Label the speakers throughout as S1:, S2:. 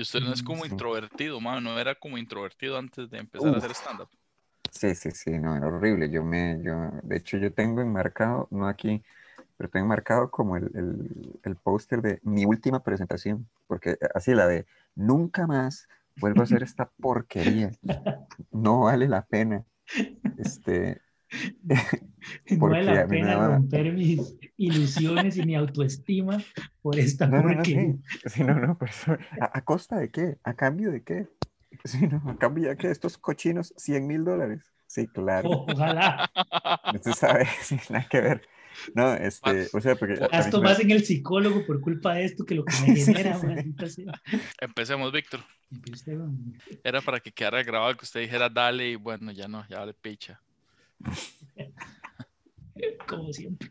S1: Y usted no es como
S2: Sí.
S1: introvertido, mano, no era como introvertido antes de empezar a hacer stand-up.
S2: Sí, sí, sí, no, era horrible. Yo me, yo, de hecho, yo tengo enmarcado, no aquí, pero tengo enmarcado como el, el, el póster de mi última presentación, porque así la de nunca más vuelvo a hacer esta porquería, no vale la pena. Este,
S3: No
S2: Porque
S3: vale la pena
S2: daba-
S3: romper mis ilusiones y mi autoestima por esta
S2: no, no, no,
S3: porquería.
S2: sí, sí, no, no, por eso, ¿a, a costa de qué? ¿A cambio de qué? Sí, no, a cambio de qué, estos cochinos, 100 mil dólares. Sí, claro.
S3: Ojalá.
S2: Usted sabe, sí, nada que ver. No, este, o sea, porque...
S3: Gasto más en el psicólogo por culpa de esto que lo que me
S2: Sí,
S3: genera.
S2: sí.
S3: sea.
S1: Empecemos, Víctor.
S3: Bueno,
S1: Era para que quedara grabado que usted dijera dale y bueno, ya no, ya vale picha.
S3: Como siempre.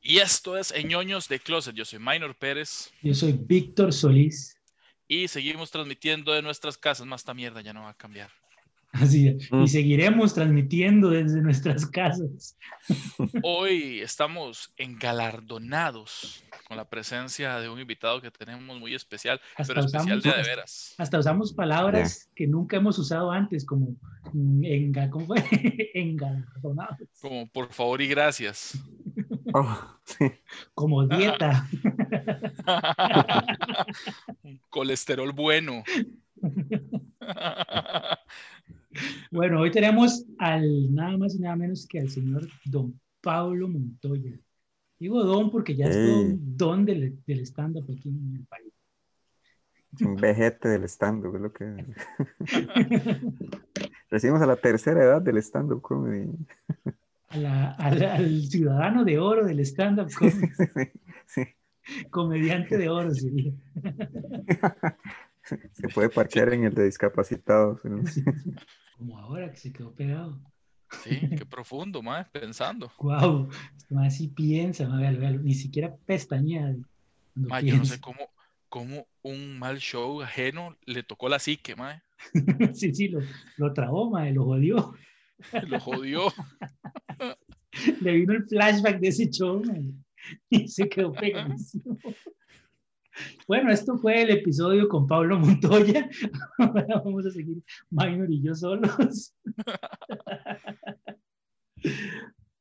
S1: Y esto es Ñoños de Closet. Yo soy Minor Pérez
S3: Yo soy Víctor Solís.
S1: y seguimos transmitiendo de nuestras casas. Más esta mierda ya no va a cambiar.
S3: Así es.
S2: Mm.
S3: Y seguiremos transmitiendo desde nuestras casas.
S1: Hoy estamos engalardonados con la presencia de un invitado que tenemos muy especial,
S3: Hasta
S1: pero especial
S3: usamos-
S1: de a de veras.
S3: Hasta usamos palabras que nunca hemos usado antes, como mm, enga, ¿cómo fue? engalardonados,
S1: Como por favor y gracias.
S2: Oh, sí.
S3: como dieta.
S1: Colesterol bueno.
S3: Bueno, hoy tenemos al nada más y nada menos que al señor Don Pablo Montoya. Digo don porque ya es
S2: Ey.
S3: don, del, del stand-up aquí en el país.
S2: Un vejete del stand-up, es lo que... Recibimos a la tercera edad del stand-up comedy.
S3: A la- a la- al ciudadano de oro del stand-up, com-
S2: Sí, sí.
S3: comediante de oro sería.
S2: Se puede parquear en el de discapacitados. ¿no?
S3: Como ahora que se quedó pegado.
S1: Sí, qué profundo, mae, pensando.
S3: Wow, así piensa, ma, véalo, véalo, ni siquiera pestañea.
S1: Mae, yo no sé cómo, cómo un mal show ajeno le tocó la psique, mae.
S3: sí, sí, lo, lo trabó, ma, lo jodió.
S1: Lo jodió.
S3: Le vino el flashback de ese show ma, y se quedó pegadísimo. Bueno, esto fue el episodio con Pablo Montoya. Ahora vamos a seguir Minor y yo solos.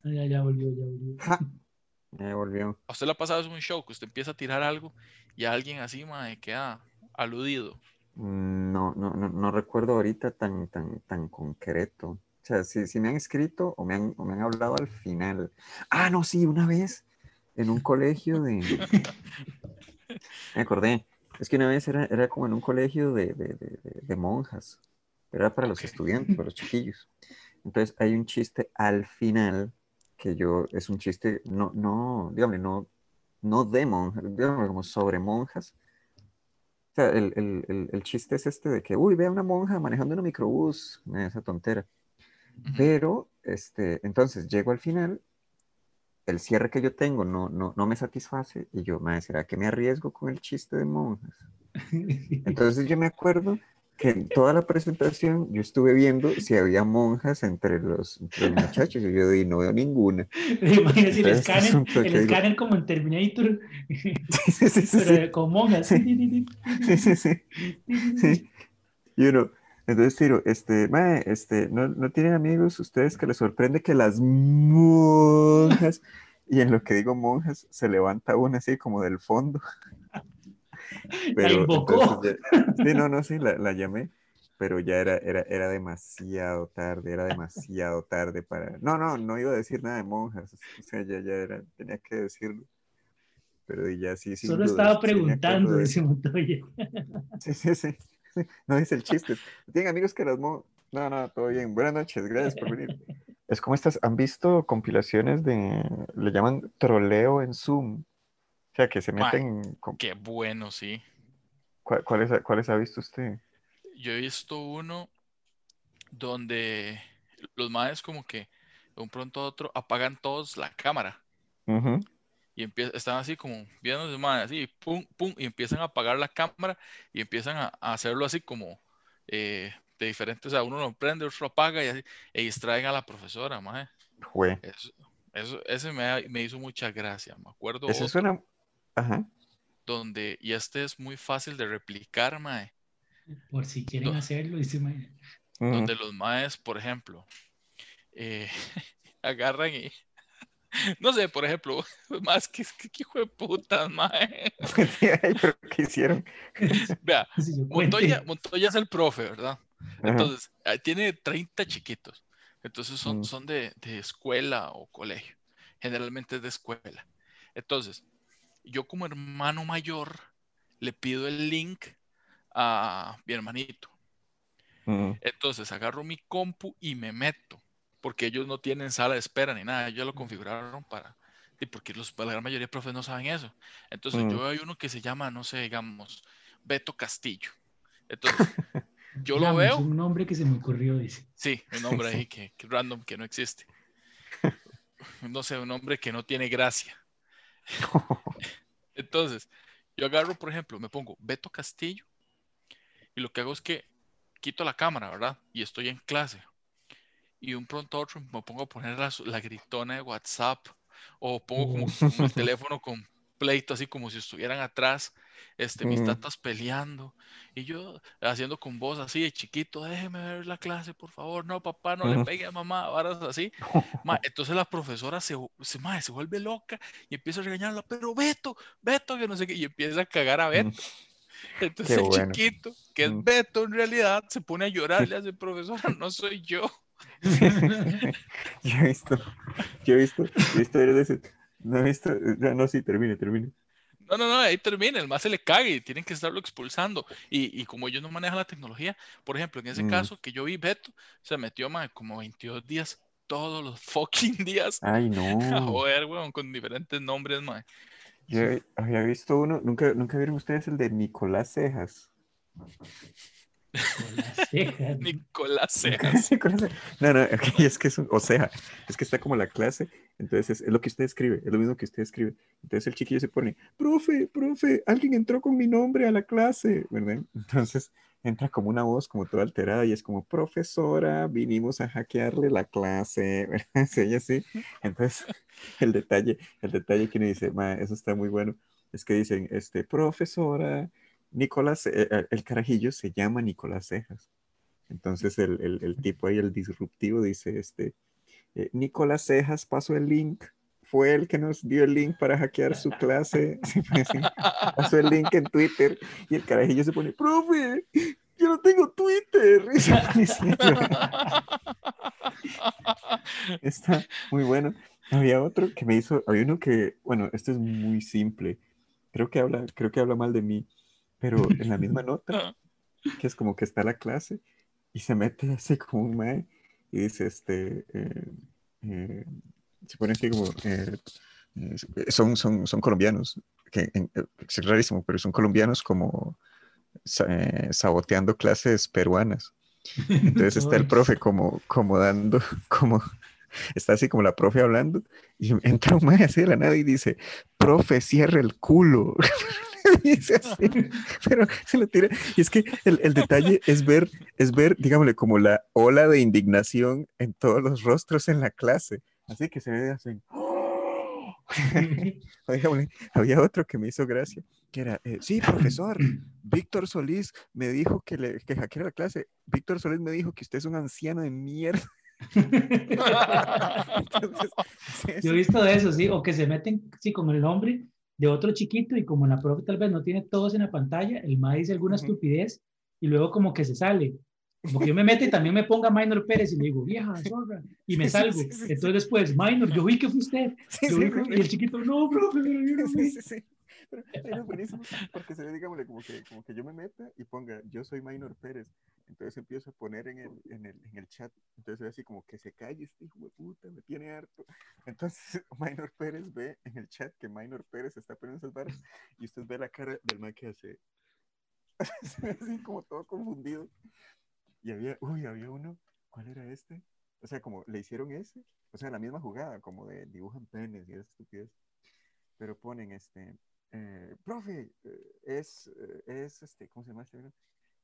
S3: Ah, ya, ya volvió, ya volvió.
S2: Ja. Ya volvió.
S1: ¿A usted le ha pasado en un show que usted empieza a tirar algo y alguien así, mae, queda aludido?
S2: Mm, No, no, no, no recuerdo ahorita tan, tan, tan concreto. O sea, si, si me han escrito o me han, o me han hablado al final. Ah, no, sí, una vez en un colegio de... Me acordé. Es que una vez era, era como en un colegio de, de, de- monjas. Era para los estudiantes, para los chiquillos. Entonces hay un chiste al final que yo, es un chiste, no, no, dígame, no, no de monjas, dígame, como sobre monjas. O sea, el, el, el, el chiste es este de que, uy, ve a una monja manejando un microbús, esa tontera. Pero, este, entonces llego al final, el cierre que yo tengo no, no, no me satisface y yo, madre, ¿será que me arriesgo con el chiste de monjas? Entonces yo me acuerdo que en toda la presentación yo estuve viendo si había monjas entre los, entre los muchachos y yo di, no veo ninguna.
S3: Imagínese el escáner, el
S2: digo-
S3: escáner como en Terminator,
S2: Sí, sí, sí,
S3: pero con monjas.
S2: Sí, sí. Sí. Y uno, entonces tiro, este, mae, este, ¿no, no tienen amigos ustedes que les sorprende que las monjas, y en lo que digo monjas, se levanta una así como del fondo.
S3: La invocó.
S2: entonces sí, no, no, sí, la, la llamé, pero ya era, era, era demasiado tarde, era demasiado tarde para... No, no, no iba a decir nada de monjas, o sea, ya, ya era, tenía que decirlo. Pero ya sí, sin
S3: Solo
S2: dudas,
S3: estaba
S2: sí
S3: preguntando, dice Montoya.
S2: Sí, sí, sí. No dice el chiste. Tienen amigos que las mo... No, no, todo bien. Buenas noches, gracias por venir. Es como estas, ¿han visto compilaciones de, le llaman troleo en Zoom? O sea, que se meten, con-
S1: Qué bueno, sí.
S2: ¿cuál- ¿cuáles, ha- cuáles ha visto usted?
S1: Yo he visto uno donde los maes como que de un pronto a otro apagan todos la cámara. Y empie- están así como maes así, pum, pum, y empiezan a apagar la cámara y empiezan a, a hacerlo así como eh, de diferentes, o sea, uno lo prende, otro lo apaga y, así, e distraen a la profesora, mae. Eso, eso, ese me, me hizo mucha gracia, me acuerdo
S2: Ese suena. Ajá.
S1: donde, y este es muy fácil de replicar, mae,
S3: Por si quieren hacerlo, dice mae.
S1: Donde los maes, por ejemplo, eh, agarran y, no sé, por ejemplo, más que, que, que hijo de putas, mae.
S2: Ay, pero ¿qué hicieron?
S1: Vea. Montoya, Montoya es el profe, ¿verdad? Entonces, tiene 30 chiquitos. Entonces son,
S2: Mm.
S1: son de, de escuela o colegio. Generalmente es de escuela. Entonces, yo como hermano mayor le pido el link a mi hermanito.
S2: Ujú.
S1: Entonces agarro mi compu y me meto. Porque ellos no tienen sala de espera ni nada. Ellos lo configuraron para... Y porque los, la gran mayoría de profes no saben eso. Entonces
S2: Mm.
S1: yo hay uno que se llama, no sé, digamos, Beto Castillo. Entonces, yo lo veo.
S3: Es un nombre que se me ocurrió, dice.
S1: Sí, un nombre ahí que, que random que no existe. No sé, un nombre que no tiene gracia. Entonces, yo agarro, por ejemplo, me pongo Beto Castillo y lo que hago es que quito la cámara, ¿verdad? Y estoy en clase. Y un pronto otro me pongo a poner la, la gritona de WhatsApp o pongo como, como el teléfono completo, así como si estuvieran atrás, este, mis tatas peleando. Y yo haciendo con voz así de chiquito, déjeme ver la clase, por favor. No, papá, no le pegue a mamá, varas así. Ma, entonces la profesora se, se, ma, se vuelve loca y empieza a regañarla, pero Beto, Beto, que no sé qué, y empieza a cagar a Beto. Entonces el chiquito, que es. Beto en realidad, se pone a llorar le hace, profesora, no soy yo.
S2: Yo he visto, yo he visto, yo he visto varias veces. No he visto, ya no, sí, termine, termine.
S1: No, no, no, ahí termina, el más se le cague tienen que estarlo expulsando. Y, y como ellos no manejan la tecnología, por ejemplo, en ese
S2: Mm.
S1: caso que yo vi, Beto se metió ma, como 22 días, todos los fucking días,
S2: Ay, no.
S1: joder, weón, con diferentes nombres, ma.
S2: Yo había visto uno, nunca, nunca vieron ustedes el de Nicolás Cejas.
S3: Con las cejas.
S1: Nicolás Cejas.
S2: Nicolás Cejas. No, no, es que es un, o sea, es que está como la clase, entonces es, es lo que usted escribe, es lo mismo que usted escribe. Entonces el chiquillo se pone, profe, profe, alguien entró con mi nombre a la clase, ¿verdad? Entonces entra como una voz como toda alterada y es como, profesora, vinimos a hackearle la clase, ¿verdad? Sí, ella sí. Entonces el detalle, el detalle que uno dice, ma, eso está muy bueno, es que dicen, este, profesora, Nicolás, eh, eh, el carajillo se llama Nicolás Cejas. Entonces el, el, tipo ahí, el disruptivo, dice, este, eh, Nicolás Cejas pasó el link, fue el que nos dio el link para hackear su clase, pasó el link en Twitter y el carajillo se pone, profe, yo no tengo Twitter. Está muy bueno. Había otro que me hizo, había uno que, bueno, este es muy simple. Creo que habla, creo que habla mal de mí, pero en la misma nota, que es como que está la clase y se mete así como un mae y dice, este, eh, eh, se pone así como, eh, eh, son, son, son colombianos, que en- eh, es rarísimo, pero son colombianos como eh, saboteando clases peruanas. Entonces está el profe como, como dando, como, está así como la profe hablando y entra un mae así de la nada y dice, profe, cierra el culo. dice así, pero se lo tira. Y es que el, el detalle es ver, es ver, digámosle, como la ola de indignación en todos los rostros en la clase. Así que se ve así. Había otro que me hizo gracia, que era, eh, sí, profesor, Víctor Solís me dijo que, le, que hackeara la clase. Víctor Solís me dijo que usted es un anciano de mierda. Entonces, sí,
S3: Yo he
S2: sí.
S3: visto de eso, sí, o que se meten, sí, con el nombre de otro chiquito y como la profe tal vez no tiene todos en la pantalla, el ma dice alguna
S2: Ujú.
S3: estupidez y luego como que se sale. Como que yo me meto y también me ponga Minor Pérez y le digo, vieja, zorra, y me salgo.
S2: sí, sí, sí.
S3: Entonces después, Minor, yo vi que fue usted. Yo vi y el chiquito, no, profe, pero yo no
S2: Sí,
S3: vi".
S2: sí, sí. Pero, pero buenísimo porque se ve, digámosle, como que, como que yo me meta y ponga, yo soy Minor Pérez. Entonces empiezo a poner en el, en el, en el chat. Entonces así como que se calle este hijo de puta, me tiene harto. Entonces Minor Pérez ve en el chat que Minor Pérez está poniendo esas barras y usted ve la cara del man que hace. así como todo confundido. Y había, uy, había uno, ¿cuál era este? O sea, como le hicieron ese, o sea, la misma jugada, como de dibujan penes y esa estupidez pero ponen este, eh, profe, eh, es, eh, es, este, ¿cómo se llama este?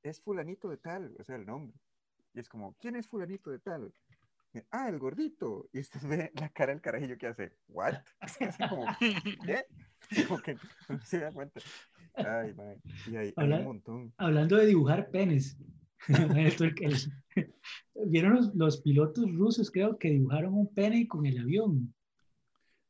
S2: Es fulanito de tal, o sea, el nombre. Y es como, ¿quién es fulanito de tal? Ah, el gordito. Y usted ve la cara del carajillo que hace, ¿what? Así como, ¿qué? Como que no se da cuenta. Ay, mae. Y hay, hay
S3: Habla-
S2: un montón.
S3: Hablando de dibujar penes. Vieron los, los pilotos rusos, creo que dibujaron un pene con el avión.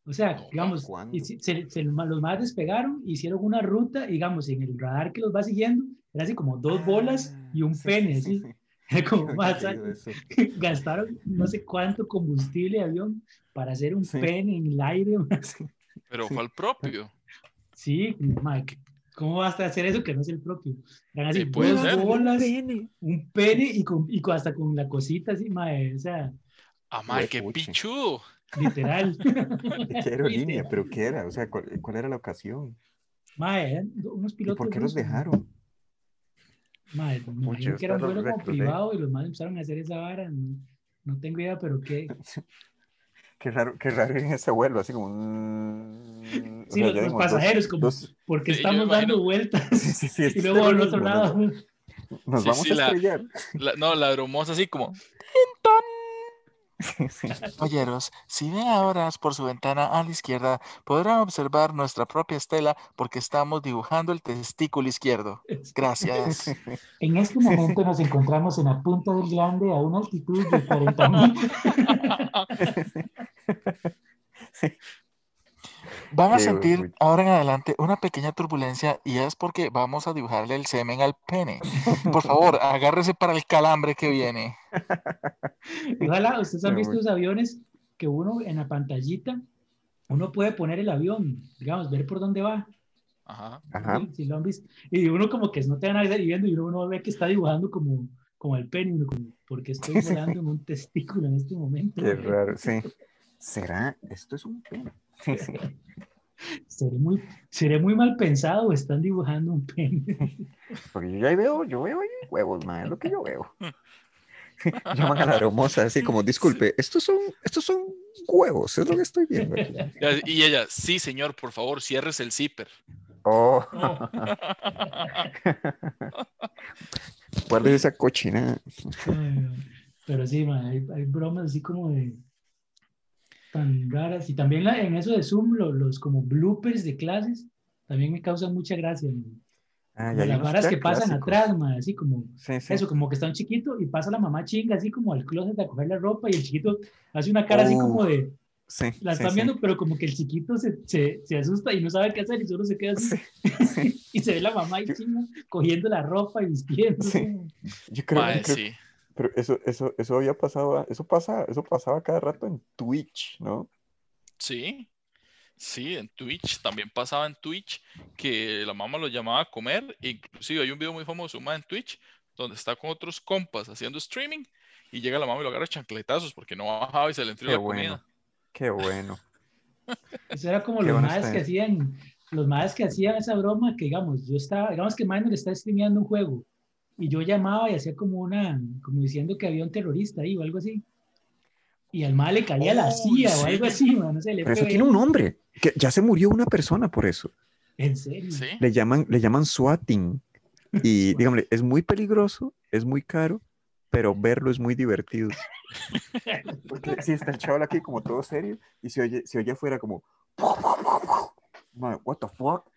S3: O sea,
S1: No,
S3: digamos, y si- se- se- los más despegaron, hicieron una ruta, digamos, en el radar que los va siguiendo, era así como dos bolas y un
S2: Ah, sí,
S3: pene,
S2: sí, sí,
S3: así.
S2: sí.
S3: Era como más, gastaron no sé cuánto combustible de avión para hacer un
S2: Sí.
S3: pene en el aire.
S1: Pero fue al propio.
S3: Sí, que- ¿cómo vas a hacer eso que no es el propio? Eran así
S1: Sí, puede
S3: dos
S1: ser.
S3: bolas,
S2: Pene.
S3: un pene y, con, y con- hasta con la cosita así, mae, o sea,
S1: Ah, mae, qué
S2: Huepuche.
S1: pichudo.
S3: literal.
S2: ¿De qué aerolínea? ¿Pero qué era? O sea, ¿cuál, cuál era la ocasión?
S3: Mae, eran unos
S2: ¿Y
S3: pilotos.
S2: por qué los dejaron?
S3: Mae, me imagino
S2: Muchos
S3: que era un vuelo como
S2: recluté.
S3: privado y los más empezaron a hacer esa vara. No, no tengo idea, pero qué.
S2: Qué raro, qué raro en ese vuelo, así como un... o
S3: Sí,
S2: sea,
S3: los,
S2: dos-
S3: pasajeros, como,
S2: dos-
S3: porque
S1: Sí,
S3: estamos dando vueltas
S2: Sí, sí,
S3: y
S2: es
S3: luego al otro lado.
S2: Nos, vamos
S1: sí,
S2: a
S1: la-
S2: estrellar.
S1: La- no, la bromosa así como,
S2: Sí, sí.
S4: Si ven ahora por su ventana a la izquierda, podrán observar nuestra propia estela porque estamos dibujando el testículo izquierdo. Gracias.
S3: En este momento nos encontramos en la punta del glande a una altitud de 40 mil.
S4: Van a
S2: Qué
S4: sentir ahora en adelante una pequeña turbulencia y es porque vamos a dibujarle el semen al pene. Por favor, agárrese para el calambre que viene.
S3: Ojalá, ustedes han
S2: Qué
S3: visto
S2: bueno.
S3: los aviones que uno en la pantallita, uno puede poner el avión, digamos, ver por dónde va.
S1: ajá.
S2: Ajá.
S3: Sí lo han visto. Y uno como que no te van a ver viendo y uno ve que está dibujando como, como el pene, como, porque estoy volando en un testículo en este momento.
S2: Qué raro, sí. ¿Será? Esto es un pene. Sí.
S3: ¿Seré muy, seré muy mal pensado o están dibujando un pene?
S2: Porque yo ya veo, yo veo ahí huevos, man, es lo que yo veo. Llaman a la hermosa así como, disculpe, estos son, estos son huevos, es lo que estoy viendo aquí.
S1: Y ella, sí, señor, por favor, cierres el zipper.
S2: Oh,
S3: Oh,
S2: guarde esa cochinada.
S3: ay, pero sí, man, hay, hay bromas así como de tan raras. Y también la- en eso de Zoom, lo- los como bloopers de clases, también me causan mucha gracia.
S2: Ah, ya
S3: las varas que pasan
S2: clásicos.
S3: atrás, man, así como
S2: Sí, sí.
S3: eso, como que está un chiquito y pasa la mamá chinga así como al closet a coger la ropa y el chiquito hace una cara así como
S2: Oh,
S3: de,
S2: Sí,
S3: la están
S2: sí.
S3: viendo, pero como que el chiquito se, se, se asusta y no sabe qué hacer y solo se queda así.
S2: Sí,
S3: Y se ve la mamá y
S2: Yo-
S3: chinga cogiendo la ropa y vistiendo.
S2: Sí. Yo creo, yo creo-
S1: sí.
S2: Pero eso, eso, eso había pasado, eso pasa, eso pasaba cada rato en Twitch, ¿no?
S1: Sí, sí, en Twitch, también pasaba en Twitch que la mamá lo llamaba a comer, e inclusive hay un video muy famoso mae en Twitch donde está con otros compas haciendo streaming y llega la mamá y lo agarra chancletazos porque no bajaba y se le entró la
S2: bueno.
S1: comida.
S2: Qué bueno.
S3: Eso era como los madres que hacían, los madres que hacían esa broma que digamos, yo estaba, digamos que Minor está streameando un juego y yo llamaba y hacía como una, como diciendo que había un terrorista ahí o algo así. Y al mal le caía la
S1: Oh,
S3: CIA o
S1: sí.
S3: algo así, man, no sé, le
S2: Pero eso tiene un nombre, que ya se murió una persona por eso.
S3: En serio.
S1: Sí,
S2: Le llaman, le llaman swatting. Y dígame, es muy peligroso, es muy caro, pero verlo es muy divertido. Porque sí, está el chaval aquí como todo serio y se oye, se oye afuera como "Ma, what the fuck?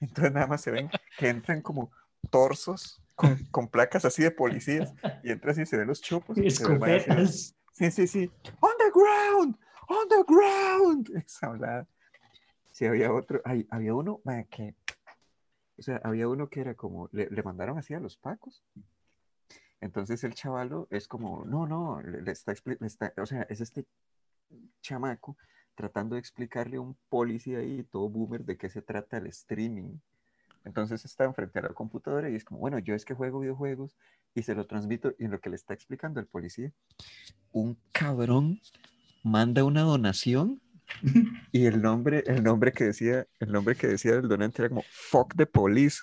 S2: Entonces nada más se ven que entran como torsos con, con placas así de policías y entra así, se ven los chupos y
S3: Escopetas.
S2: Sí, sí, sí. On the ground, on the ground. Esa hablada. Sí, había otro, ay, había uno que, o sea, había uno que era como, le, le mandaron así a los pacos. Entonces el chavalo es como, no, no, le, le está, le está- o sea, es este chamaco tratando de explicarle a un policía ahí, todo boomer, de qué se trata el streaming. Entonces está enfrente a la computadora y es como, bueno, yo es que juego videojuegos y se lo transmito y en lo que le está explicando el policía, un cabrón manda una donación y el nombre, el nombre que decía, el nombre que decía el donante era como fuck the police.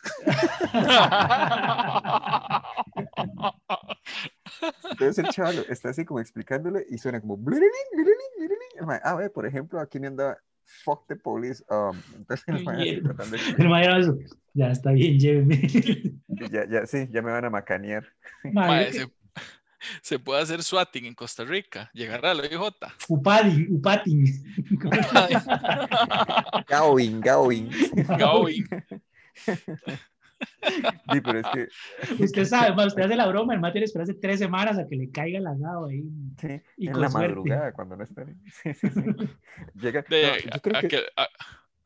S2: Entonces el chaval está así como explicándole y suena como Ah, ve, por ejemplo, aquí me anda fuck the police. um, entonces el mae así tratando de.
S3: Ya está bien, lléveme.
S2: ya, ya, sí, ya me van a macanear.
S1: Ese, se puede hacer swatting en Costa Rica. Llegará la OIJ.
S3: Upadin, Upatin.
S2: Gawin, Gawin.
S1: Going.
S2: Sí, pero es que.
S3: Usted sabe, ma, usted hace la broma, el mate tiene que esperarse tres semanas a que le caiga el agado ahí.
S2: Sí,
S3: Y
S2: en
S3: con
S2: la
S3: suerte.
S2: madrugada, cuando no estén. Sí, sí, sí. Llega.
S1: De-
S2: no, yo creo
S1: a,
S2: que.
S1: que, a,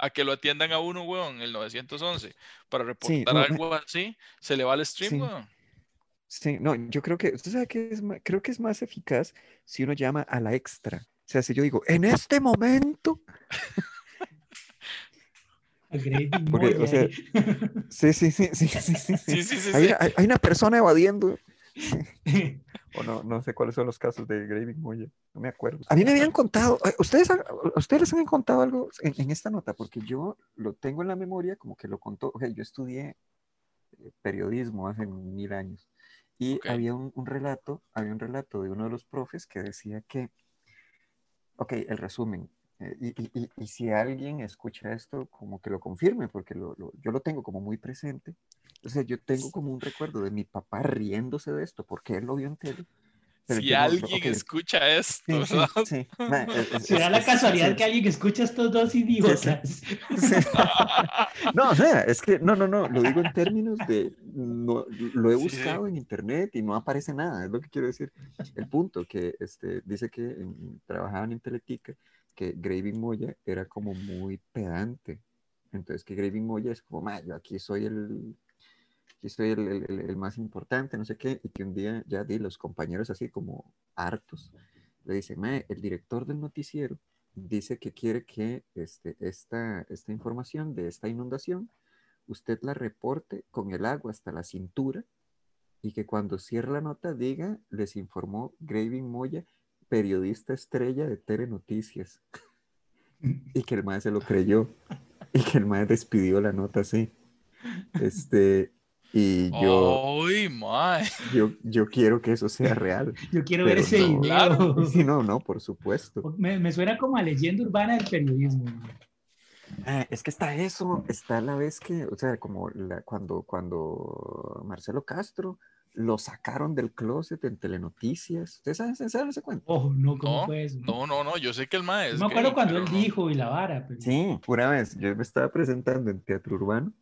S1: a que lo atiendan a uno, weón, el 911, para reportar
S2: no,
S1: algo así, se le va el stream,
S2: Sí.
S1: weón.
S2: Sí, no, yo creo que. ¿Usted sabe qué es más? Creo que es más eficaz si uno llama a la extra. O sea, si yo digo, en este momento. Porque, o sea. Sí, sí, sí, sí, sí, sí. sí.
S1: Sí, sí, sí,
S2: Hay, hay- hay una persona evadiendo. O no, no sé cuáles son los casos de Graving Moya. No me acuerdo. A mí me habían contado. eh, ¿Ustedes, han- ustedes les han contado algo en, en esta nota? Porque yo lo tengo en la memoria como que lo contó. Ok, yo estudié eh, periodismo hace mil años. Y había un, un relato, había un relato de uno de los profes que decía que, ok, el resumen, y, y- y- y si alguien escucha esto, como que lo confirme, porque lo- lo- yo lo tengo como muy presente. O sea, yo tengo como un recuerdo de mi papá riéndose de esto, porque él lo vio en tele. pero
S1: Si
S2: no-
S1: alguien
S2: ok,
S1: escucha esto,
S2: Sí, sí, sí. Ma, es- es-
S3: Será
S2: es-
S3: la
S2: es-
S3: casualidad que alguien que escucha estos dos idiotas.
S2: sí. No, o sea, es que no, no, no, lo digo en términos de, no, lo he buscado en internet y no aparece nada, es lo que quiero decir. El punto que este, dice que en- trabajaban en Teletica, que Graving Moya era como muy pedante. Entonces que Graving Moya es como, "Ma, yo aquí soy el, aquí soy el, más importante, no sé qué, y que un día ya di los compañeros así como hartos, le dicen, "Ma, el director del noticiero dice que quiere que este, esta, esta información de esta inundación, usted la reporte con el agua hasta la cintura y que cuando cierre la nota diga, les informó Graving Moya, periodista estrella de Telenoticias. Y que el maestro se lo creyó. Y que el maestro despidió la nota así. Este, y yo,
S1: ¡Ay, mae!
S2: yo, yo quiero que eso sea real.
S3: Yo quiero ver ese
S2: no.
S3: video.
S2: Sí, no, no, por supuesto.
S3: Me, me suena como a leyenda urbana del periodismo.
S2: Ah, es que está eso, está la vez que, o sea, como la- cuando, cuando Marcelo Castro lo sacaron del closet en Telenoticias. ¿Ustedes saben, saben ese cuento?
S3: Oh, no, ¿cómo
S1: No,
S3: fue eso?
S1: no, no, no, yo sé que el mae
S3: Yo
S1: es
S3: me acuerdo cuando él
S1: no.
S3: dijo y la vara. Pero...
S2: Sí, una vez yo me estaba presentando en Teatro Urbano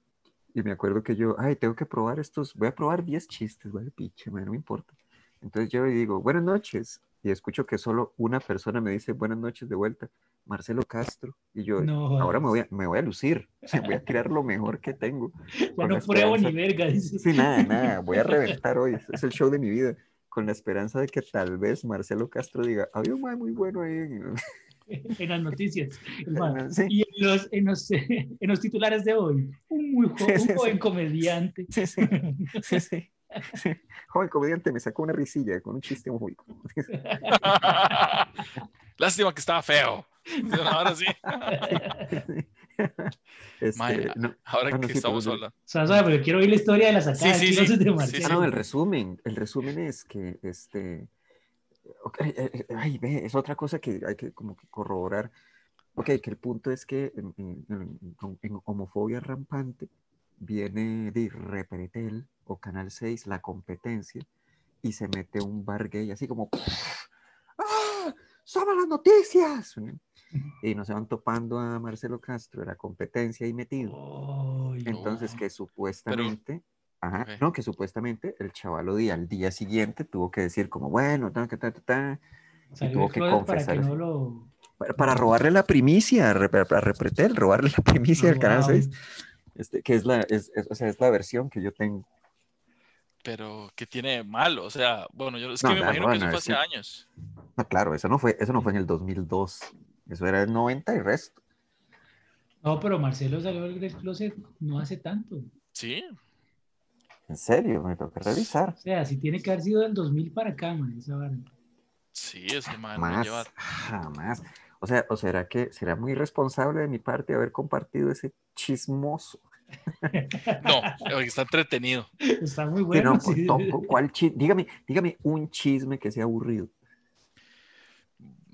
S2: y me acuerdo que yo, ay, tengo que probar estos, voy a probar 10 chistes, vale, piche, man, no me importa. Entonces yo digo, buenas noches, y escucho que solo una persona me dice buenas noches de vuelta, Marcelo Castro, y yo,
S3: No,
S2: ahora me voy, a, me voy a lucir, o sea, voy a tirar lo mejor que tengo.
S3: ya no pruebo ni verga, dice.
S2: Sí, nada, nada, voy a reventar hoy, es el show de mi vida, con la esperanza de que tal vez Marcelo Castro diga, había un muy bueno ahí. en-".
S3: en las noticias.
S2: Sí.
S3: Y en los, en, los, en los titulares de hoy, un, muy jo-
S2: Sí,
S3: un
S2: sí,
S3: joven
S2: sí.
S3: comediante.
S2: Sí, sí, sí, sí. sí. Joven comediante me sacó una risilla con un chiste homofóbico.
S1: Lástima que estaba feo. Ahora sí.
S2: Este, no,
S1: Ahora
S2: Ah, no,
S1: que
S2: sí,
S1: estamos
S2: pero-
S1: hablando.
S3: O sea, ¿sabe? Porque quiero oír la historia de la sacada
S1: Sí, sí,
S3: de Marcelo.
S2: ah, no, el resumen, el resumen es que este, eh, eh, ay, ve, es otra cosa que hay que como que corroborar. Ok, que el punto es que en, homofobia rampante viene de Repretel o Canal 6, la competencia, y se mete un bar gay así como, ¡ah! ¡Somos las noticias! Y nos van topando a Marcelo Castro de la competencia ahí metido.
S3: Ay,
S2: Entonces
S1: no.
S2: que supuestamente, ajá,
S1: Ok.
S2: no, que supuestamente el chaval día al día siguiente tuvo que decir como, bueno, ta, ta, ta, ta,
S3: salió
S2: tuvo
S3: del
S2: que
S3: closet para
S2: confesar
S3: que no lo...
S2: para, para robarle la primicia a, Rep- a Repretel, robarle la primicia al Canal
S3: Wow.
S2: 6, este, que es la, es, es- o sea, es la versión que yo tengo.
S1: Pero que tiene malo, o sea, bueno, yo es
S2: No,
S1: que me
S2: no,
S1: imagino que
S2: no,
S1: eso fue hace
S2: que-
S1: años.
S2: No, claro, eso no fue, eso no fue en el 2002, eso era el 90 y resto.
S3: No, pero Marcelo salió del closet no hace tanto.
S1: Sí,
S2: En serio, me toca revisar.
S3: O sea, sí tiene que haber sido del 2000 para acá, man, esa vara.
S1: sí, ese man no
S2: Jamás,
S1: lleva.
S2: jamás. O sea, ¿o será que será muy responsable de mi parte haber compartido ese chismoso?
S1: No, porque está entretenido.
S3: Está muy bueno.
S2: no,
S3: sí.
S2: con- ¿cuál dígame, dígame un chisme que sea aburrido.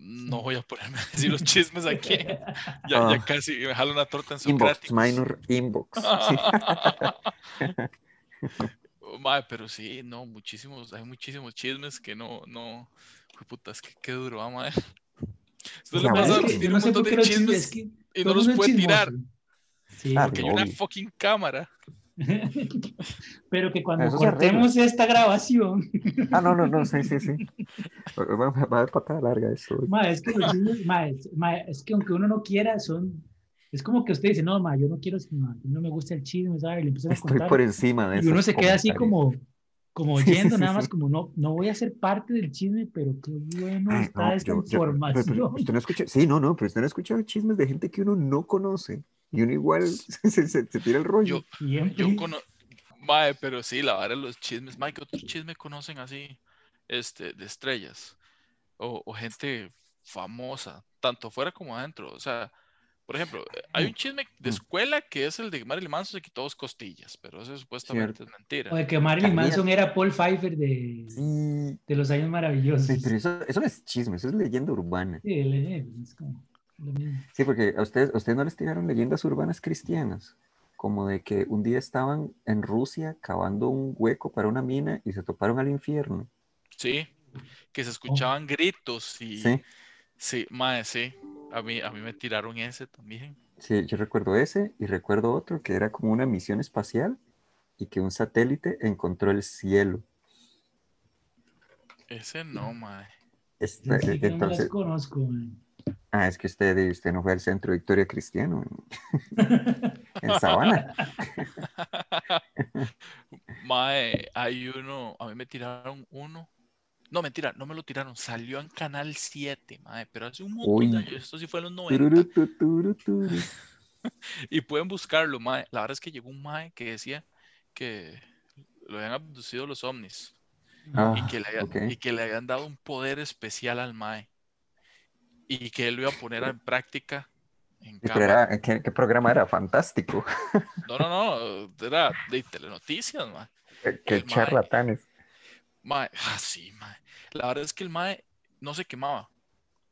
S1: No voy a ponerme a decir los chismes aquí. Ya,
S2: Ah.
S1: ya casi me jalo una torta en
S2: Inbox,
S1: Socráticos.
S2: minor inbox. Sí.
S1: Mae, pero sí, no, muchísimos, hay muchísimos chismes que no, no, Jue puta, es que qué duro, va, mae. Esto le
S2: Ya,
S1: pasa a
S2: mae,
S1: uno,
S2: es que
S1: un montón de
S3: chismes,
S1: chismes
S3: es que
S1: y no los puede tirar.
S3: Sí,
S2: Ah,
S1: porque hay una
S2: obvio.
S1: fucking cámara.
S3: pero que cuando
S2: Eso
S3: cortemos esta grabación,
S2: Ah, no, no, no, sí, sí, sí. Va, haber patada larga eso.
S3: ma, es que ma, es, ma, es que aunque uno no quiera, son, es como que usted dice, no, ma, yo no quiero, no me gusta el chisme, ¿sabes? Y le empiezan a
S2: Estoy
S3: contar.
S2: por encima de
S3: y uno se queda así como, como
S2: Sí, sí,
S3: oyendo,
S2: sí,
S3: nada más
S2: sí.
S3: como, no, no voy a ser parte del chisme, pero qué bueno
S2: Ay,
S3: está
S2: no,
S3: esta
S2: yo- yo- pero-
S3: información.
S2: pero usted no escucha, sí, no, no, pero usted no ha escuchado chismes de gente que uno no conoce y uno igual se, se- se tira el rollo.
S1: Yo, yo conozco, mae, pero sí, la vara de los chismes, mae, ¿qué otro chisme conocen así, este, de estrellas? O, o gente famosa, tanto fuera como adentro, o sea, por ejemplo, hay un chisme de
S2: Mm.
S1: escuela que es el de que Marilyn Manson se quitó dos costillas, pero eso supuestamente
S2: Cierto.
S1: es mentira.
S3: O de que Marilyn
S2: También.
S3: Manson era Paul Pfeiffer de,
S2: Sí,
S3: de los años maravillosos.
S2: sí, pero eso, eso no es chisme, eso es leyenda urbana.
S3: Sí, le- es como.
S2: Sí, porque a ustedes, a ustedes no les tiraron leyendas urbanas cristianas, como de que un día estaban en Rusia cavando un hueco para una mina y se toparon al infierno.
S1: Sí, que se escuchaban gritos y
S2: Sí,
S1: sí, mae, sí. A mí, a mí me tiraron ese también.
S2: sí, yo recuerdo ese y recuerdo otro que era como una misión espacial y que un satélite encontró el cielo.
S1: Ese no, mae.
S2: Este,
S3: Sí, que no me las
S2: entonces,
S3: conozco. man.
S2: Ah, es que usted, usted no fue al centro Victoria Cristiano en, en Sabana.
S1: Mae, hay uno, a mí me tiraron uno. No, mentira, no me lo tiraron, salió en Canal 7, mae, pero hace un montón
S2: Uy.
S1: de años, esto sí fue en los 90.
S2: Tururu, tu, turu, turu.
S1: Y pueden buscarlo, mae. La verdad es que llegó un mae que decía que lo habían abducido los ovnis y,
S2: Ah,
S1: que le había-
S2: ok.
S1: y que le habían dado un poder especial al mae y que él lo iba a poner en práctica en
S2: era, ¿qué, qué programa era? Fantástico.
S1: No, no, no, era de telenoticias, mae.
S2: Qué
S1: El mae.
S2: charlatanes.
S1: Mae, ah, sí, mae. La verdad es que el mae no se quemaba.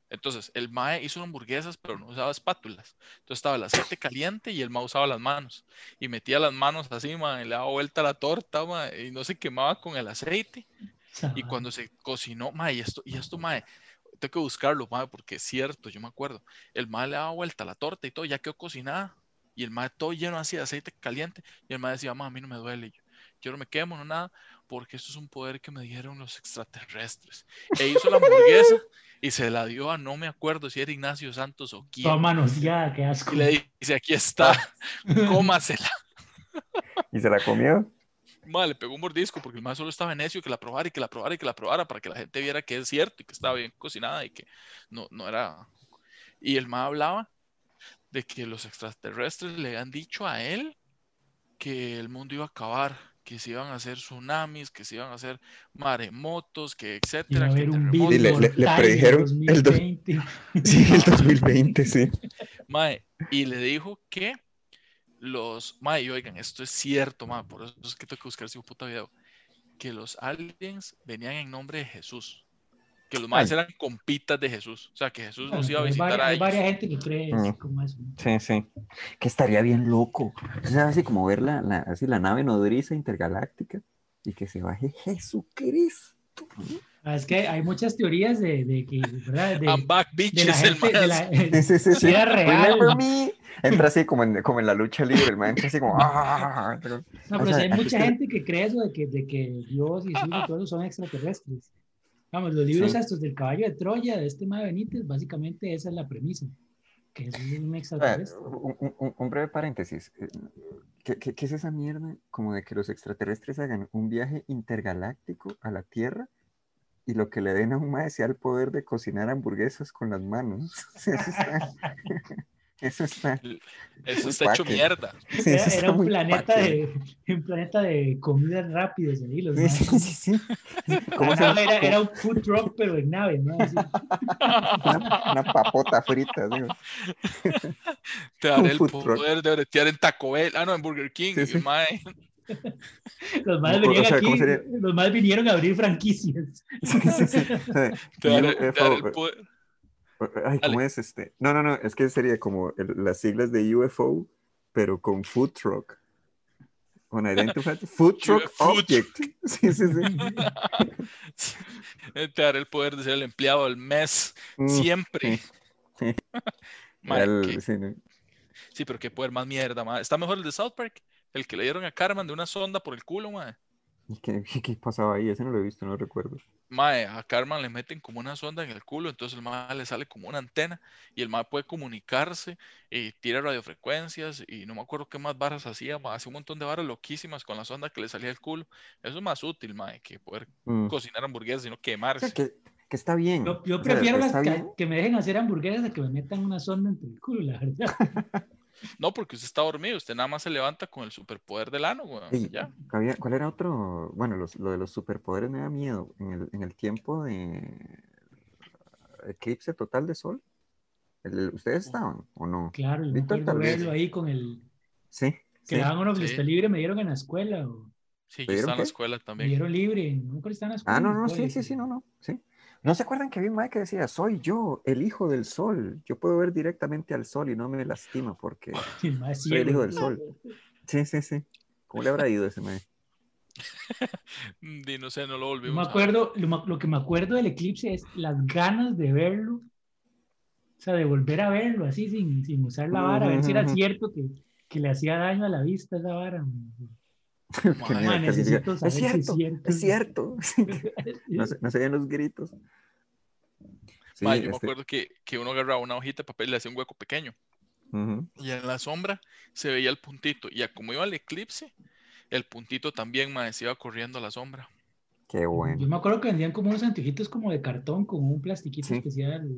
S1: Entonces, el mae hizo hamburguesas, pero no usaba espátulas. Entonces estaba el aceite caliente y el mae usaba las manos. Y metía las manos así, mae, y le daba vuelta a la torta, mae, y no se quemaba con el aceite. Y cuando se cocinó, mae, y esto, y esto, mae, tengo que buscarlo, mae, porque es cierto, yo me acuerdo. El mae le daba vuelta a la torta y todo, ya quedó cocinada. Y el mae todo lleno así de aceite caliente. Y el mae decía, mae, a mí no me duele. Y Yo, yo no me quemo, no nada, porque esto es un poder que me dieron los extraterrestres. E hizo la hamburguesa y se la dio a no me acuerdo si era Ignacio Santos o quién.
S3: Tómanos ya, qué asco.
S1: Y le dice, aquí está, cómasela.
S2: ¿Y se la comió?
S1: Mae, le pegó un mordisco porque el mae solo estaba necio que la probara y que la probara y que la probara para que la gente viera que es cierto y que estaba bien cocinada y que no, no era. Y el mae hablaba de que los extraterrestres le habían dicho a él que el mundo iba a acabar, que se iban a hacer tsunamis, que se iban a hacer maremotos, que etcétera, que terremotos.
S2: le- le- le predijeron el dos-
S3: 2020.
S2: Sí, el 2020, sí.
S1: Mae, y le dijo que los, mae, y oigan, esto es cierto, mae, por eso es que tengo que buscar ese puta video, que los aliens venían en nombre de Jesús, que los maes eran compitas de Jesús, o sea, que Jesús
S3: Bueno,
S1: los iba a
S3: hay,
S1: visitar
S3: vari-
S1: a
S3: hay
S1: ellos.
S3: varias gente que cree así
S2: Mm.
S3: como eso.
S2: Sí, sí. Que estaría bien loco. O sea, así como ver la, la- así la nave nodriza intergaláctica y que se baje Jesucristo.
S3: Ah, Es que hay muchas teorías de, de que, ¿verdad? De,
S1: I'm back,
S3: de la
S1: bitches, el
S3: gente, de la-
S2: Sí, sí, sí, sí.
S3: Era real.
S2: Remember me. Entra así como en, como en la lucha libre, el man entra así como... "Ah".
S3: No,
S2: O
S3: pero
S2: sea,
S3: sí hay mucha
S2: está-
S3: gente que cree eso de que, de que Dios y Jesús y todo eso son extraterrestres. Vamos, los libros
S2: Sí.
S3: estos del caballo de Troya, de este Mae Benítez, básicamente esa es la premisa. Que es un extraterrestre.
S2: un, un- un- un breve paréntesis. Eh, ¿Qué, qué, qué es esa mierda? Como de que los extraterrestres hagan un viaje intergaláctico a la Tierra y lo que le den a un mae sea el poder de cocinar hamburguesas con las manos. Eso está. Eso
S1: hecho mierda.
S2: sí,
S3: Era,
S2: eso está
S3: era un planeta de un planeta de comidas rápidas ahí, los
S2: Sí,
S3: maes.
S2: sí, sí, sí. ¿Cómo
S3: La
S2: se llama?
S3: nave era, era un food truck, pero en nave, ¿no?
S2: Una, una papota frita. digo.
S1: Te daré el
S2: food truck.
S1: poder de bretear en Taco Bell, ah, no, en Burger King,
S2: Sí,
S1: y
S2: sí.
S1: mae,
S3: Los más
S2: o sea,
S3: aquí, los más vinieron a abrir franquicias.
S2: Sí, sí, sí. O sea,
S1: te daré, te daré el poder.
S2: Ay, ¿cómo
S1: Dale.
S2: es este? No, no, no, es que sería como el- las siglas de UFO, pero con food truck. Unidentified Food Truck Object. Sí, sí, sí.
S1: Te daré el poder de ser el empleado del mes.
S2: Mm,
S1: Siempre.
S2: sí.
S1: Mae,
S2: El-
S1: qué-
S2: sí, no.
S1: Sí, pero qué poder más mierda, mae. Está mejor el de South Park. El que le dieron a Carmen de una sonda por el culo, mae.
S2: ¿Y ¿Qué, qué, qué pasaba ahí? Ese no lo he visto, no lo recuerdo.
S1: Mae, a Carmen le meten como una sonda en el culo, entonces el mae le sale como una antena y el mae puede comunicarse y tira radiofrecuencias y no me acuerdo qué más varas hacía, mae. Hace un montón de varas loquísimas con la sonda que le salía del culo. Eso es más útil, mae, que poder
S2: Mm.
S1: cocinar hamburguesas y no
S2: O sea,
S1: quemarse.
S2: que, que está bien.
S3: Yo, yo
S2: O sea,
S3: prefiero las
S2: está
S3: que, que me dejen hacer hamburguesas a que me metan una sonda entre el culo, la verdad.
S1: No, porque usted está dormido, usted nada más se levanta con el superpoder del ano, weón.
S2: Ey,
S1: Ya.
S2: había- ¿Cuál era otro? Bueno, los- lo de los superpoderes me da miedo. En el, en el tiempo de eclipse total de sol. El- ¿Ustedes estaban o no?
S3: Claro, yo me
S2: Víctor,
S3: acuerdo
S2: tal vez.
S3: verlo ahí con el
S2: Sí.
S3: que daban uno que
S1: Sí.
S3: está libre, me dieron en la escuela. O,
S1: Sí, yo
S2: ¿Vieron
S1: estaba en la escuela
S3: me
S1: también.
S3: dieron libre, me si estaba en la escuela.
S2: Ah, no, no, sí, sí, sí, no, no, sí. ¿No se acuerdan que había un mae que decía, soy yo, el hijo del sol? Yo puedo ver directamente al sol y no me lastima porque... Soy el hijo del sol. Sí, sí, sí. ¿Cómo le habrá ido ese mae?
S1: Mm, no sé, no lo volvimos
S3: me acuerdo, lo, que me acuerdo del eclipse es las ganas de verlo, o sea, de volver a verlo así sin, sin usar la vara, a ver si era cierto que, que le hacía daño a la vista esa vara.
S2: Qué
S3: Necesito saber
S2: es
S3: si es
S2: cierto,
S3: cierto".
S2: es cierto. No se, no se los gritos. Sí,
S1: yo me
S2: este,
S1: acuerdo que, que uno agarraba una hojita de papel y le hacía un hueco pequeño. Y en la sombra se veía el puntito. Y a como iba el eclipse, el puntito también, se iba corriendo a la sombra.
S2: Qué
S3: Yo
S2: bueno.
S3: me acuerdo que vendían como unos anteojitos como de cartón, con un plastiquito
S2: Sí.
S3: especial.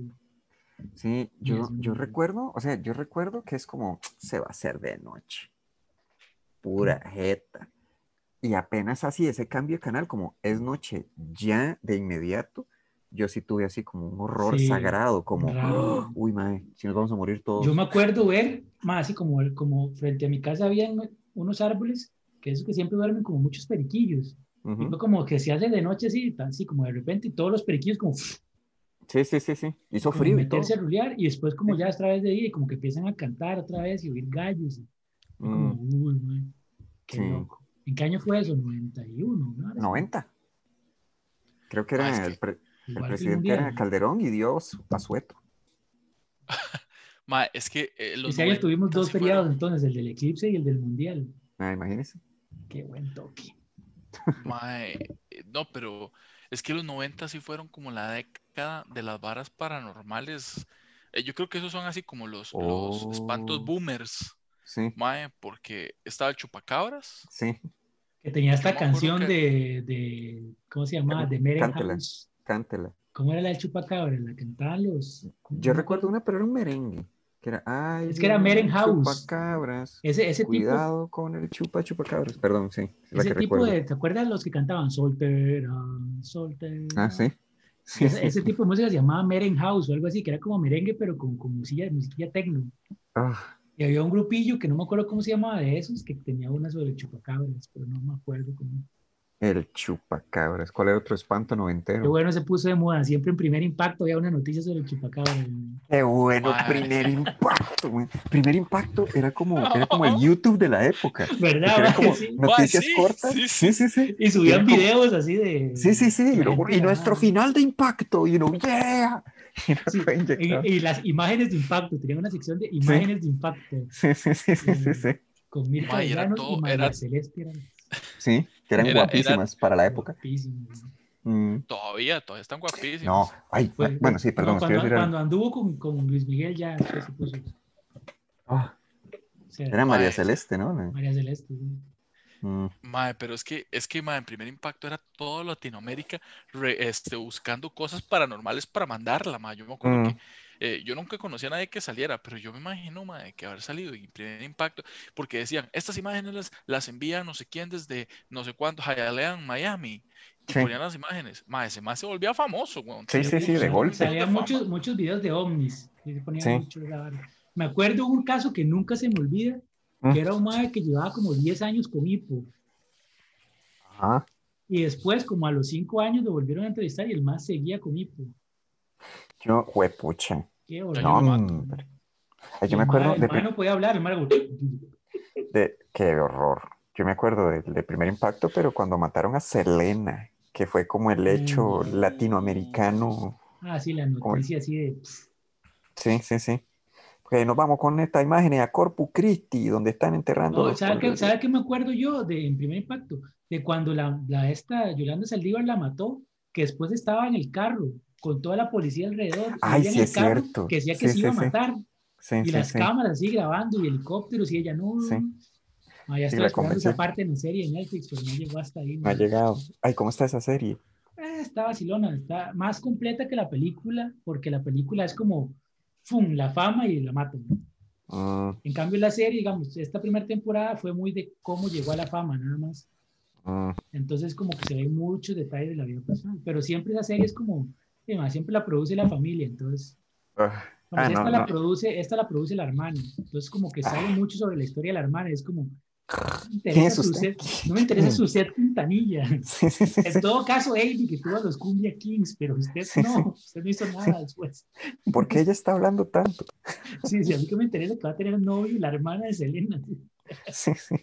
S2: Sí, yo, yo recuerdo, o sea, yo recuerdo que es como, se va a hacer de noche. Pura jeta. Y apenas así, ese cambio de canal, como es noche ya de inmediato, yo sí tuve así como un horror
S3: Sí,
S2: sagrado, como. ¡Ah! uy, mae, si nos vamos a morir todos.
S3: Yo me acuerdo ver, más así como, como frente a mi casa habían unos árboles, que esos que siempre duermen como muchos periquillos. Y
S2: Ujú.
S3: fue como que se hace de noche así, así como de repente, y todos los periquillos como,
S2: Sí, sí, sí, sí. Hizo frío y todo.
S3: rulear, y después como ya es otra vez de día, y como que empiezan a cantar otra vez y oír gallos. Y fue como,
S2: Mm,
S3: uy, man, qué
S2: Sí.
S3: loco. ¿En qué año fue eso? 91, ¿no? Ahora sí.
S2: 90. Creo que
S1: Ah,
S2: era
S1: que
S2: el, pre- el
S3: Igual que el
S2: presidente era. Calderón y dio su asueto.
S1: Mae, es que eh, los
S3: Ese año
S1: 90
S3: tuvimos dos
S1: fueron-
S3: feriados entonces, el del eclipse y el del mundial.
S2: Ah, imagínense.
S3: Qué buen toque.
S1: Mae, eh, no, pero es que los 90 sí fueron como la década de las varas paranormales. Eh, yo creo que esos son así como los, los espantos
S2: Oh.
S1: boomers,
S2: Sí,
S1: mae, porque estaba el chupacabras.
S2: sí.
S3: Que tenía esta canción
S1: que-
S3: de, de, ¿cómo se llamaba? De Meren
S2: Cántela.
S3: House.
S2: Cántela.
S3: ¿Cómo era la del chupacabra? La cantaban los... ¿cómo
S2: Yo recuerdo una, pero era un merengue. Que era, ay,
S3: Es que era Meren House.
S2: Chupacabras.
S3: Ese, ese tipo,
S2: Cuidado con el chupa chupacabras. Perdón, sí. Es la
S3: ese
S2: que
S3: tipo
S2: recuerdo.
S3: de, ¿te acuerdas los que cantaban soltera, soltera?
S2: Ah, sí. Sí,
S3: Ese,
S2: sí,
S3: ese
S2: sí.
S3: tipo de música se llamaba Meren House o algo así, que era como merengue, pero con, con musiquilla, musiquilla tecno.
S2: Ah,
S3: Y había un grupillo que no me acuerdo cómo se llamaba de esos, que tenía una sobre chupacabras, pero no me acuerdo cómo.
S2: el chupacabras. ¿Cuál era otro espanto
S3: Qué
S2: noventero?
S3: bueno se puso de moda. Siempre en primer impacto había una noticia sobre el chupacabra.
S2: Qué bueno, primer impacto, güey. Primer impacto era como, era como el YouTube de la época.
S3: ¿Verdad?
S2: Era como
S3: Sí.
S2: noticias
S1: sí,
S2: cortas.
S1: sí,
S2: Sí, sí, sí.
S3: Y subían
S2: Era como-
S3: videos así de.
S2: Sí, sí, sí. Y, luego- y nuestro
S3: ah,
S2: final de impacto. Y uno, yeah. Y uno
S3: sí,
S2: fue inyectado.
S3: Y, y las imágenes de impacto. Tenían una sección de imágenes de impacto
S2: Sí, sí, sí, sí, sí, sí.
S3: con Mirta
S1: era todo-
S3: y María
S1: era-
S3: Celeste. Eran
S2: Sí, que eran
S1: Era- era-
S2: guapísimas para la época.
S3: guapísimas.
S2: Mm.
S1: Todavía, todavía están guapísimos.
S2: No, ay,
S3: Pues,
S2: bueno, sí, perdón,
S3: cuando, anduvo con, con Luis Miguel ya se puso.
S2: Ah,
S3: o sea,
S2: era María. Celeste, ¿no?
S3: María Celeste.
S2: Mm,
S1: Mae, pero es que, es que, mae, en primer impacto era toda Latinoamérica re- este, buscando cosas paranormales para mandarla, mae. Yo me acuerdo
S2: Mm.
S1: que eh, yo nunca conocía a nadie que saliera, pero yo me imagino, mae, que haber salido en primer impacto, porque decían, estas imágenes las, las envía no sé quién desde no sé cuánto, Hialeah, Miami, y
S2: Sí.
S1: ponían las imágenes. Mae, ese mae se volvía famoso, weón.
S2: Sí, sí, sí, de golpe.
S3: Salían muchos, muchos videos de ovnis. y se ponían
S2: Sí.
S3: mucho esa vara. Me acuerdo un caso que nunca se me olvida. Que era un madre que llevaba como 10 años con hipo.
S2: Ajá.
S3: Y después, como a los 5 años, lo volvieron a entrevistar y el más seguía con hipo.
S2: Yo, huepucha.
S3: Qué horror.
S2: No. Ay, Yo
S3: El
S2: me acuerdo
S3: mae- el
S2: de,
S3: mae no podía hablar, el mae
S2: de- Qué horror. yo me acuerdo del, del primer impacto, pero cuando mataron a Selena, que fue como el hecho
S3: Mm.
S2: latinoamericano.
S3: Ah, sí, la
S2: Como-
S3: noticia así de...
S2: Sí, sí, sí. Pues nos vamos con esta imagen a Corpus Christi, donde están enterrando.
S3: No,
S2: los
S3: ¿sabe, qué, sabe qué me acuerdo yo de en primer impacto? De cuando la, la esta Yolanda Saldívar la mató, que después estaba en el carro con toda la policía alrededor.
S2: Ay,
S3: ella en
S2: sí,
S3: el
S2: es
S3: carro
S2: cierto.
S3: Que decía que
S2: Sí,
S3: se iba
S2: sí,
S3: a
S2: sí.
S3: matar.
S2: Sí,
S3: y
S2: sí,
S3: las
S2: sí.
S3: cámaras así grabando y helicópteros y ella no.
S2: Sí.
S3: Ah, ya
S2: Sí, la
S3: esperando esa parte en serie de Netflix, pero no llegó hasta ahí.
S2: No ha
S3: ¿no?
S2: llegado. Ay, ¿cómo está esa serie?
S3: Eh, está vacilona, está más completa que la película, porque la película es como, ¡fum!, la fama y la matan.
S2: Mm,
S3: En cambio, la serie, digamos, esta primera temporada fue muy de cómo llegó a la fama, nada más.
S2: mm.
S3: Entonces, como que se ven muchos detalles de la vida personal, pero siempre esa serie es como, eh, ma, siempre la produce la familia, entonces,
S2: Ah, Ah,
S3: esta,
S2: no,
S3: la
S2: no.
S3: produce, esta la produce la hermana, entonces como que sabe
S2: Ah.
S3: mucho sobre la historia de la hermana, es como, me
S2: ¿Quién
S3: interesa,
S2: es
S3: su
S2: usted?
S3: set, no me interesa su set Quintanilla.
S2: Sí, sí, sí,
S3: En
S2: sí.
S3: todo caso, Amy, que tuvo a los Cumbia Kings, pero usted
S2: Sí,
S3: no,
S2: sí.
S3: usted no hizo nada después.
S2: ¿Por qué ella está hablando tanto?
S3: Sí, sí, a mí que me interesa que va a tener novio la hermana de Selena.
S2: Sí, sí.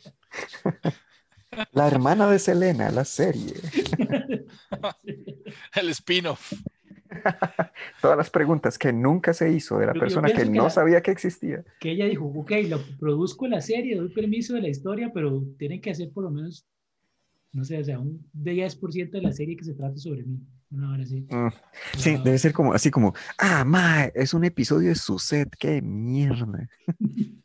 S2: La hermana de Selena, la serie.
S1: El spin-off.
S2: Todas las preguntas que nunca se hizo de la
S3: Yo- yo
S2: persona que no
S3: la-
S2: sabía que existía.
S3: Que ella dijo, ok, lo produzco la serie, doy permiso de la historia, pero tienen que hacer por lo menos, no sé, o sea, un 10% de la serie que se trate sobre mí. Una hora así.
S2: Mm, Sí, debe ser como así como, ah, ma, es un episodio de su set, qué mierda.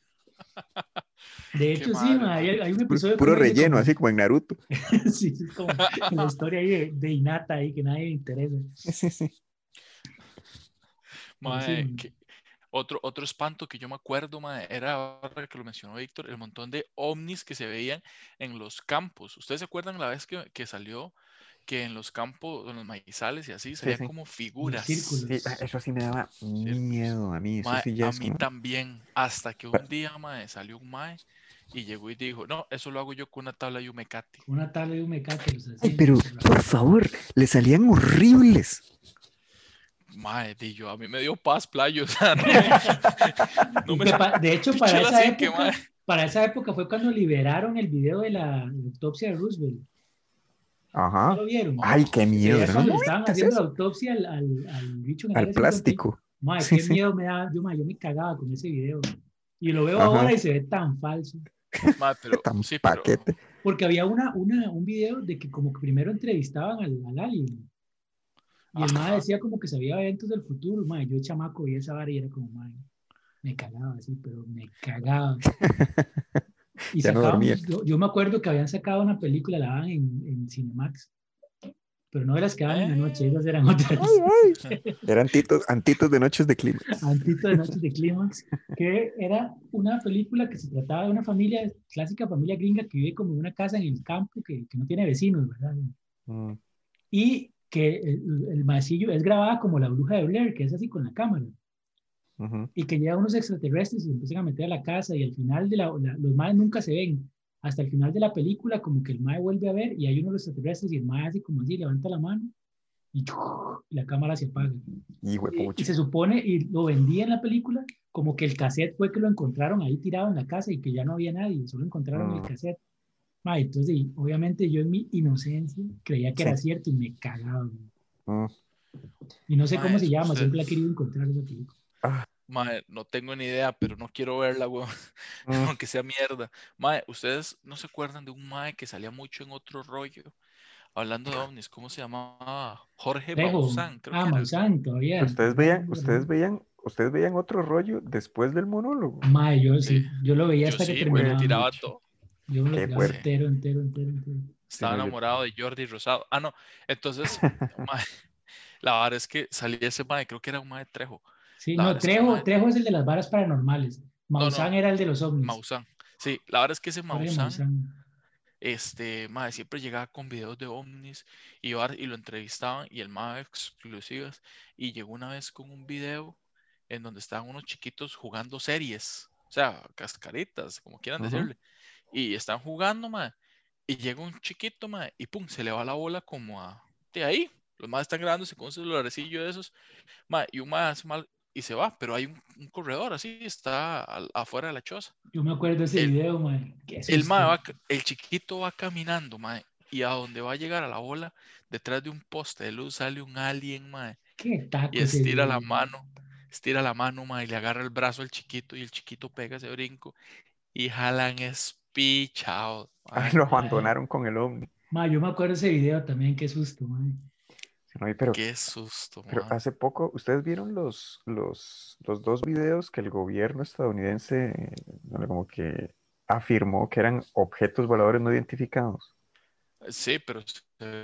S3: De hecho, sí, ma, hay, hay un
S2: Puro,
S3: episodio.
S2: puro
S3: ese,
S2: relleno,
S3: como-
S2: así como en Naruto.
S3: sí, es como la historia ahí de, de Inata ahí que nadie le interesa.
S2: Sí, sí.
S3: Sí.
S1: que- otro, otro espanto que yo me acuerdo, mae, era ahora que lo mencionó Víctor, el montón de ovnis que se veían en los campos. ¿Ustedes se acuerdan la vez que, que salió que en los campos, en los maizales y así, salían
S2: sí.
S1: como figuras?
S2: eso sí me daba miedo a mí. Eso
S1: Mae,
S2: sí ya
S1: a mí
S2: como-
S1: también, hasta que un día, mae, salió un mae y llegó y dijo, no, eso lo hago yo con una tabla de un mecate.
S3: Una tabla de un mecate los
S2: Ay,
S3: hacían,
S2: pero
S3: pero-
S2: por favor, le salían horribles.
S1: Di yo, a mí me dio paz, playo, o sea, no no me
S3: de hecho, para esa, época, para esa época fue cuando liberaron el video de la autopsia de Roosevelt. ¿No
S2: Ajá.
S3: lo vieron?
S2: Ay, qué miedo. ¿no?
S3: cuando
S2: ¿No
S3: le estaban
S2: viste
S3: haciendo la
S2: eso?
S3: autopsia al, al, al bicho
S2: Al
S3: área 51.
S2: plástico. Sí,
S3: qué
S2: sí.
S3: miedo me da. Yo, mae, yo me cagaba con ese video. Y lo veo
S2: Ajá.
S3: ahora y se ve tan falso.
S1: mae, pero,
S2: Tan
S1: sí, pero,
S2: paquete.
S3: Porque había una, una, un video de que como que primero entrevistaban al, al alien. Y el mae decía como que sabía eventos del futuro. Mae, yo chamaco vi esa vara y era como, mae, me cagaba así, pero me cagaba. Y
S2: Ya no
S3: sacaban-
S2: dormía.
S3: yo, yo me acuerdo que habían sacado una película, la daban en, en Cinemax. Pero no de las que daban en la noche, esas eran otras.
S2: Eran antitos, antitos de noches de clima.
S3: Antito de Noches de Clímax, que era una película que se trataba de una familia, clásica familia gringa que vive como en una casa en el campo que, que no tiene vecinos, ¿verdad?
S2: Mm,
S3: Y que el, el maecillo es grabada como la bruja de Blair, que es así con la cámara, y que llegan unos extraterrestres y se empiezan a meter a la casa y al final de la, la- los maes nunca se ven. Hasta el final de la película, como que el mae vuelve a ver y hay uno de los extraterrestres y el mae así como así, levanta la mano y, y la cámara se apaga.
S2: Y
S3: se supone, y lo vendía en la película, como que el cassette fue que lo encontraron ahí tirado en la casa y que ya no había nadie, solo encontraron el
S2: Mm.
S3: cassette. Ma, entonces, y obviamente yo en mi inocencia creía que era cierto y me cagaba.
S2: Mm.
S3: Y no sé
S1: Ma,
S3: cómo se llama,
S1: usted-
S3: siempre la he querido encontrar esa película.
S1: mae, no tengo ni idea, pero no quiero verla, weón,
S2: Mm.
S1: aunque sea mierda. Mae, ¿ustedes no se acuerdan de un mae que salía mucho en otro rollo? Hablando de ovnis, ¿cómo se llamaba? Jorge. Maussan, creo
S3: Ah,
S1: que.
S3: Maussan, todavía.
S2: Ustedes veían, ustedes veían, ustedes veían otro rollo después del monólogo.
S3: Ma, yo sí,
S1: Sí.
S3: yo lo veía
S1: Yo
S3: hasta que
S1: sí, güey,
S3: terminaba.
S1: tiraba
S3: mucho.
S1: todo.
S3: Yo me lo entero, entero, entero, entero.
S1: Estaba
S2: no,
S1: enamorado de Jordi Rosado. Ah, no. Entonces, la verdad es que salía ese mae, creo que era un mae Trejo.
S3: Sí,
S1: La
S3: no,
S1: verdad es que
S3: Trejo, Trejo es el de las varas paranormales.
S1: no.
S3: Maussan era el de los ovnis.
S1: Maussan. Sí, la verdad es que ese Maussan,
S3: Maussan.
S1: este, mae, siempre llegaba con videos de ovnis y, y lo entrevistaban y el mae exclusivas. Y llegó una vez con un video en donde estaban unos chiquitos jugando series, o sea, cascaritas, como quieran
S2: Ujú.
S1: decirle. Y están jugando, mae. Y llega un chiquito, mae, y pum, se le va la bola como a de ahí. Los más están grabándose con un celularecillo de esos. mae, y un mae hace mal, y se va, pero hay un, un corredor así, está al- afuera de la choza.
S3: Yo me acuerdo de ese
S1: El-
S3: video, mae.
S1: El, mae va el chiquito va caminando, mae, y a donde va a llegar a la bola, detrás de un poste de luz sale un alien, mae,
S3: Qué
S1: y estira la mano, estira la mano, mae, y le agarra el brazo al chiquito, y el chiquito pega ese brinco, y jalan espichado.
S2: Ay,
S1: mae.
S2: lo abandonaron con el ovni.
S3: Mae, yo me acuerdo de ese video también, qué susto,
S2: no, pero,
S1: Qué susto,
S2: pero
S1: mae.
S2: hace poco, ¿ustedes vieron los, los, los dos videos que el gobierno estadounidense eh, como que afirmó que eran objetos voladores no identificados?
S1: Sí, pero se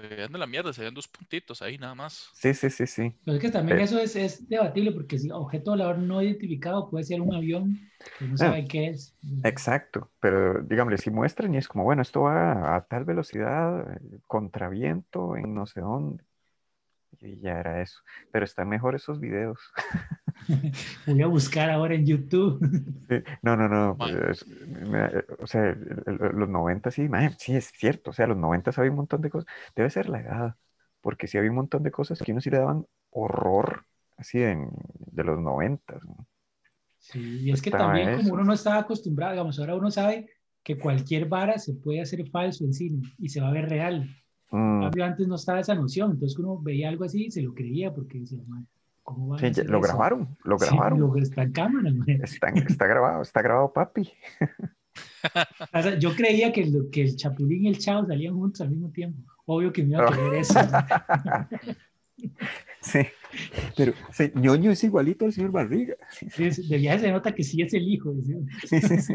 S1: veían de la mierda, se veían dos puntitos ahí nada más.
S2: Sí, sí, sí, sí.
S3: Pero es que también
S2: Eh.
S3: eso es, es debatible porque si objeto volador no identificado puede ser un avión que no
S2: Ah.
S3: sabe qué es.
S2: Exacto, pero dígame, si muestran y es como, bueno, esto va a tal velocidad, eh, contra viento, en no sé dónde. Y ya era eso. Pero están mejor esos videos.
S3: Voy a buscar ahora en YouTube.
S2: No, no, no. Pues, mira, o sea, los 90 sí, sí, es cierto. O sea, los 90 había un montón de cosas. Debe ser la edad, porque sí había un montón de cosas que uno sí le daban horror, así en, de los 90. ¿no?
S3: Sí, y es que
S2: Estaba
S3: también
S2: eso.
S3: como uno no estaba acostumbrado, digamos, ahora uno sabe que cualquier vara se puede hacer falso en cine y se va a ver real.
S2: Mm,
S3: antes no estaba esa noción, entonces uno veía algo así y se lo creía porque decía, "Man, ¿cómo van a
S2: sí, ya-
S3: hacer
S2: lo
S3: eso?".
S2: grabaron, lo
S3: Sí,
S2: grabaron.
S3: lo que está en cámara.
S2: Está, está grabado, está grabado, papi.
S3: O sea, yo creía que, lo- que el Chapulín y el Chao salían juntos al mismo tiempo. Obvio que me iba a creer eso.
S2: Sí, pero sí, ñoño es igualito al señor Barriga.
S3: Sí, de viaje se nota que sí es el hijo. decía.
S2: Sí, sí, sí.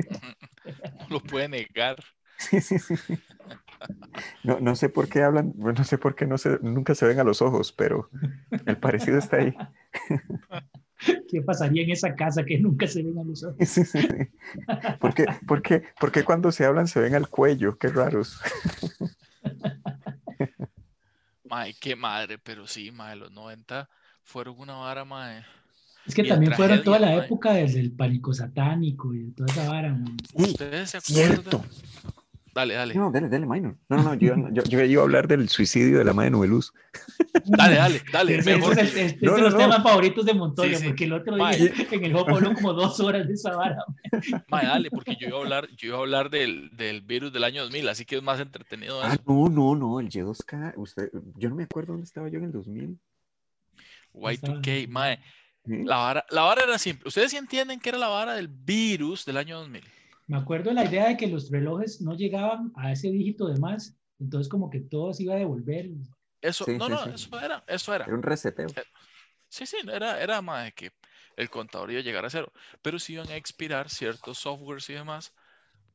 S1: No lo puede negar.
S2: Sí, sí, sí. No, no sé por qué hablan, no sé por qué no se, nunca se ven a los ojos, pero el parecido está ahí.
S3: ¿Qué pasaría en esa casa que nunca se ven a los ojos?
S2: Sí, sí, sí. ¿Por qué, por qué- por qué cuando se hablan se ven al cuello? Qué raros.
S1: Mae, qué madre, pero sí, mae, los 90 fueron una vara, mae.
S3: Es que
S1: Y
S3: también fueron toda la época desde el pánico satánico y de toda esa vara.
S1: ¿Ustedes se acuerdan?
S2: Cierto.
S1: Dale, dale.
S2: No, dale, dale, minor. No, no, no, yo, yo, yo iba a hablar del suicidio de la madre Nubeluz.
S1: Dale, dale, dale. Mejor
S3: es,
S2: No,
S3: de
S2: no,
S3: los
S2: no.
S3: temas favoritos de Montoya,
S1: Sí, sí.
S3: porque el otro día en el juego habló como dos horas de esa vara.
S1: Mae, dale, porque yo iba a hablar, yo iba a hablar del, del virus del año 2000, así que es más entretenido
S2: Ah, no, no, no, el Y2K. Usted, yo no me acuerdo dónde estaba yo en el 2000.
S1: Y2K, mae.
S2: ¿sí?
S1: La vara, la vara era simple. ¿Ustedes sí entienden que era la vara del virus del año 2000?
S3: Me acuerdo de la idea de que los relojes no llegaban a ese dígito de más, entonces como que todo se iba a devolver.
S1: Eso,
S2: Sí,
S1: no,
S2: sí,
S1: no,
S2: sí.
S1: eso era, eso era.
S2: Era un reseteo.
S1: Sí, sí, era, era más de que el contador iba a llegar a cero, pero sí iban a expirar ciertos softwares y demás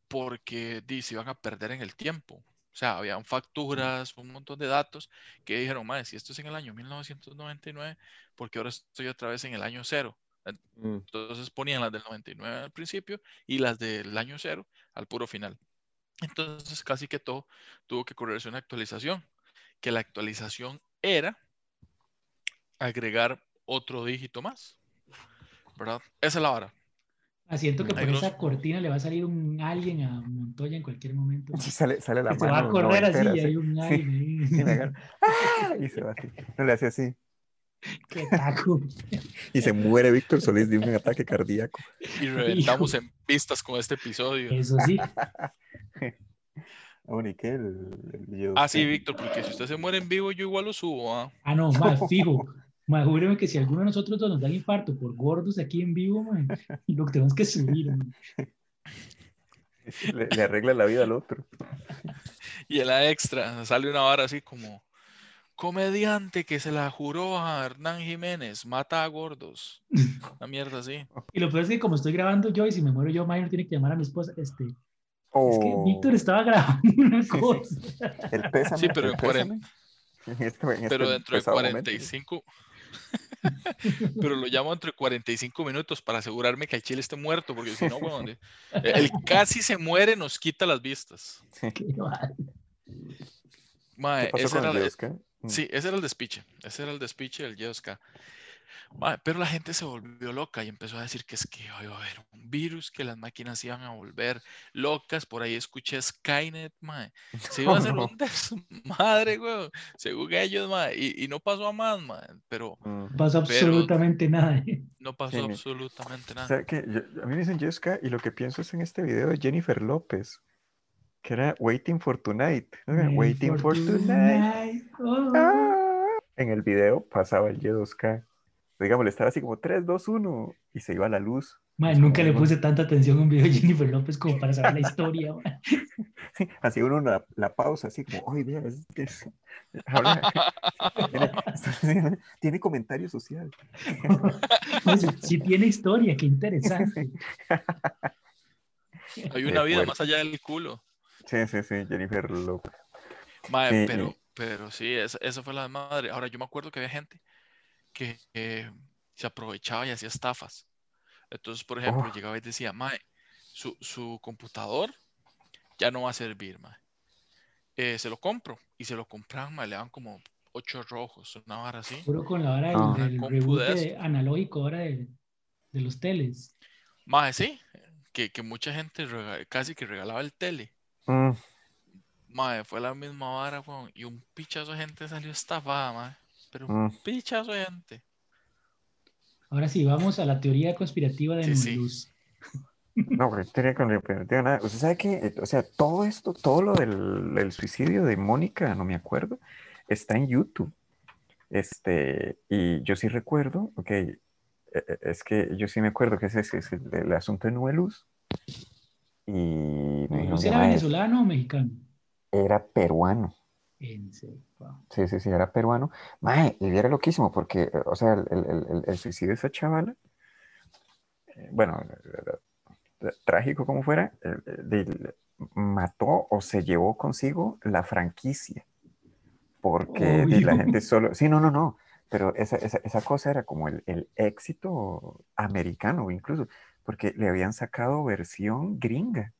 S1: porque di, se iban a perder en el tiempo. O sea, habían facturas, un montón de datos que dijeron, madre, si esto es en el año 1999, porque ahora estoy otra vez en el año cero.
S2: Mm,
S1: Entonces ponían las del 99 al principio y las del año cero al puro final. Entonces casi que todo tuvo que correrse una actualización, que la actualización era agregar otro dígito más. ¿Verdad? Esa es la vara.
S3: Ah, Siento que por
S1: Negros.
S3: esa cortina le va a salir un alien a Montoya en cualquier momento.
S2: Sí, sale, sale la
S3: Que se
S2: mano.
S3: va a correr así y
S2: sí.
S3: hay un alien ahí.
S2: Sí, me agarra. ¡Ah! Y se va así. No le hace así.
S3: Qué taco.
S2: Y se muere Víctor Solís de un ataque cardíaco.
S1: Y reventamos en pistas con este episodio.
S3: Eso sí.
S2: Bueno, ¿y qué? El, el video
S1: Ah, sí. Víctor, porque si usted se muere en vivo, yo igual lo subo. ¿ah?
S3: Ah, no, más fijo. Más júreme que si alguno de nosotros dos nos da infarto por gordos aquí en vivo, man, lo que tenemos que subir. man.
S2: Le, le arregla la vida al otro.
S1: Y en la extra sale una vara así como comediante que se la juró a Hernán Jiménez, mata a gordos. Una mierda así.
S3: Y lo peor es que como estoy grabando yo y si me muero yo, Mayer tiene que llamar a mi esposa. Este, Es que
S2: Oh,
S3: Víctor estaba grabando una cosa.
S2: el pésame.
S1: Sí, pero
S2: el
S1: en cuaren-
S2: pésame. En este- en
S1: Pero dentro de
S2: pesado momento.
S1: 45. Pero lo llamo entre 45 minutos para asegurarme que el chile esté muerto, porque si no, weón, de- el casi se muere nos quita las vistas.
S3: Qué mal.
S1: Mae,
S2: ¿Qué pasó con
S1: era
S2: el
S1: la-
S2: Dios, qué? Mm.
S1: Sí, ese era el despiche. Ese era el despiche del Yeoska. Pero la gente se volvió loca y empezó a decir que es que iba a haber un virus, que las máquinas iban a volver locas. Por ahí escuché Skynet, mae. Se iba a hacer un desmadre, güey. Según ellos, mae. Y, y no pasó a más, mae. Pero
S2: Mm.
S3: No pasó
S1: Pero-
S3: absolutamente nada. ¿eh?
S1: no pasó absolutamente
S2: O
S1: nada.
S2: sea, que yo- a mí me dicen Jessica y lo que pienso es en este video de Jennifer López, que era Waiting for Tonight. ¿no? Waiting for Tonight.
S3: tonight. Oh.
S2: Ah. En el video pasaba el Y2K. Digamos, le estaba así como 3, 2, 1 y se iba la luz. Es
S3: nunca
S2: como
S3: le puse tanta atención a un video de Jennifer López como para saber la historia.
S2: Sí, así uno la, la pausa, así como, oye, vea, es- es- tiene, tiene comentario social.
S3: Pues, sí tiene historia, qué interesante.
S1: Hay una vida
S2: fuerte.
S1: más allá del culo.
S2: Sí, sí, sí, Jennifer López. Sí,
S1: pero,
S2: y-
S1: pero sí, esa, esa fue la madre. Ahora, yo me acuerdo que había gente que eh, se aprovechaba y hacía estafas. Entonces, por ejemplo,
S2: Oh.
S1: llegaba y decía, Mae, su, su computador ya no va a servir, Mae. Eh, se lo compro. Y se lo compraban, Mae, le daban como ocho rojos, una vara así.
S3: Puro con la hora del,
S2: Ah.
S3: del
S1: Compu
S3: reboot
S1: de
S3: analógico ahora de, de los teles.
S1: Mae, sí, que, que mucha gente casi que regalaba el tele.
S2: Mm,
S1: Mae, fue la misma vara, weón. Y un pichazo de gente salió estafada, Mae. Pero
S2: mm.
S1: un pichazo de gente.
S3: Ahora sí, vamos a la teoría conspirativa de
S1: Sí.
S2: No, porque tenía con no tengo nada. Usted sabe que, o sea, todo esto, todo lo del, del suicidio de Mónica, no me acuerdo, está en YouTube. Este, y yo sí recuerdo, ok, eh, eh, es que yo sí me acuerdo que ese es, es el, el asunto de Nueluz. Y me dijeron
S3: ¿Nubeluz
S2: que
S3: era venezolano o mexicano?
S2: Era peruano.
S3: En serio, wow.
S2: Sí, sí, sí, era peruano. Mae, y era loquísimo porque, o sea, el, el- el- el- suicidio de esa chavala, eh, bueno, eh, eh, trágico como fuera, mató o se llevó consigo la franquicia. Porque la gente solo, sí, no, no, no, pero esa, esa, esa cosa era como el, el éxito americano incluso, porque le habían sacado versión gringa.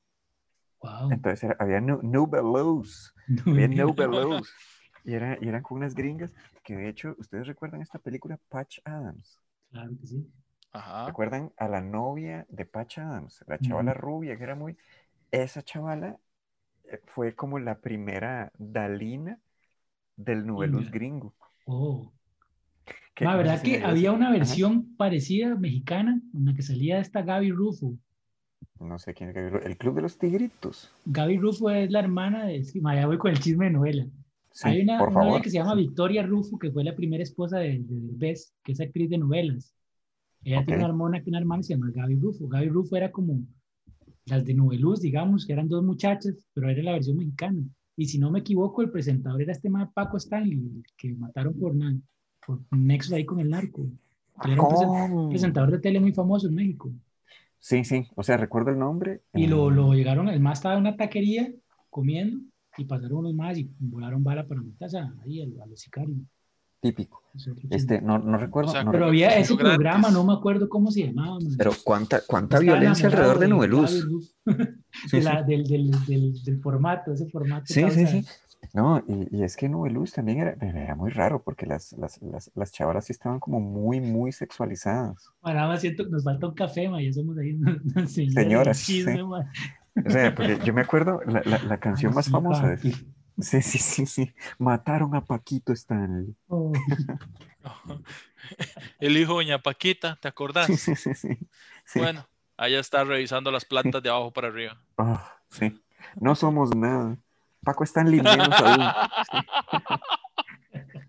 S3: Wow.
S2: Entonces era- había Belows. Y, era, y eran con unas gringas que de hecho, ¿ustedes recuerdan esta película Patch Adams?
S3: Claro que sí.
S1: Ajá.
S2: ¿Recuerdan a la novia de Patch Adams? La chavala rubia que era muy... Esa chavala eh, fue como la primera Dalina del Nubeluz
S3: Mira.
S2: gringo.
S3: Oh. La
S2: no sé
S3: verdad
S2: si
S3: que había una
S2: Ajá.
S3: versión parecida mexicana en la que salía esta Gaby Rufo.
S2: No sé quién el Club de los Tigritos.
S3: Gaby Rufo es la hermana de. Sí, ma, ya voy con el chisme de novela.
S2: Sí,
S3: Hay una,
S2: por
S3: una que se llama Victoria Rufo, que fue la primera esposa de, de Derbez, que es actriz de novelas. Ella tiene
S2: Ok.
S3: una hermana, una hermana que se llama Gaby Rufo. Gaby Rufo era como las de Noveluz, digamos, que eran dos muchachas, pero era la versión mexicana. Y si no me equivoco, el presentador era este man Paco Stanley, que mataron por, por nexo ahí con el narco. Él era un
S2: Oh.
S3: presentador de tele muy famoso en México.
S2: Sí, sí, o sea, recuerdo el nombre.
S3: Y lo,
S2: mm,
S3: lo llegaron, el más estaba en una taquería comiendo y pasaron unos más y volaron bala para matarse ahí a, a los sicarios.
S2: Típico. Este, no, no recuerdo.
S1: O sea,
S2: no
S3: Pero
S2: recuerdo.
S3: había ese programa, no me acuerdo cómo se llamaba. man.
S2: Pero cuánta, cuánta
S3: Estaba
S2: violencia alrededor de Nubeluz. Sí,
S3: de
S2: sí.
S3: del, del, del, del formato, ese formato.
S2: Sí, sí, sí. No, y, y es que Nubeluz también era, era muy raro porque las, las, las, las chavalas sí estaban como muy, muy sexualizadas.
S3: Man, nada más siento que nos falta un café, ya somos ahí señoras
S2: Señoras,
S3: del chisme,
S2: sí.
S3: man.
S2: O sea, porque yo me acuerdo la, la, la canción más
S3: Sí,
S2: famosa de... Sí, sí, sí, sí. Mataron a Paquito Stanley.
S3: Oh,
S1: El hijo de Doña Paquita, ¿te acordás?
S2: Sí, sí, sí, sí. Sí.
S1: Bueno, allá está revisando las plantas de abajo para arriba.
S2: Ah, sí. No somos nada. Paco Stanley menos aún. Sí.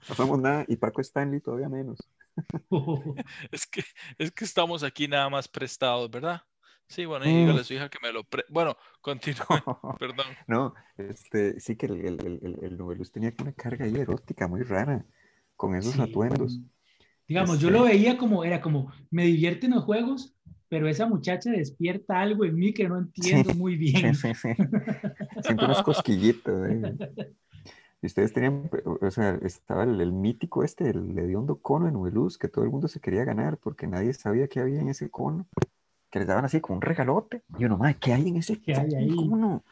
S2: No somos nada y Paco Stanley todavía menos.
S1: Es que, es que estamos aquí nada más prestados, ¿verdad? Sí, bueno, y
S2: Mm.
S1: dígale a su hija que me lo pre... Bueno, continúe, perdón.
S2: No, este, sí que el, el, el, el- el Nubeluz tenía una carga ahí erótica muy rara con esos
S3: Sí,
S2: atuendos.
S3: Digamos, yo
S2: Este-
S3: lo veía como, era como, me divierten los juegos, pero esa muchacha despierta algo en mí que no entiendo muy bien.
S2: Sí, sí, sí. Siento unos cosquillitos. eh. Y ustedes tenían, o sea, estaba el, el mítico este, el hediondo cono de Nubeluz, que todo el mundo se quería ganar porque nadie sabía qué había en ese cono, que les daban así como un regalote. Y uno, madre, ¿qué hay en ese
S3: ¿Qué hay ahí?
S2: cono?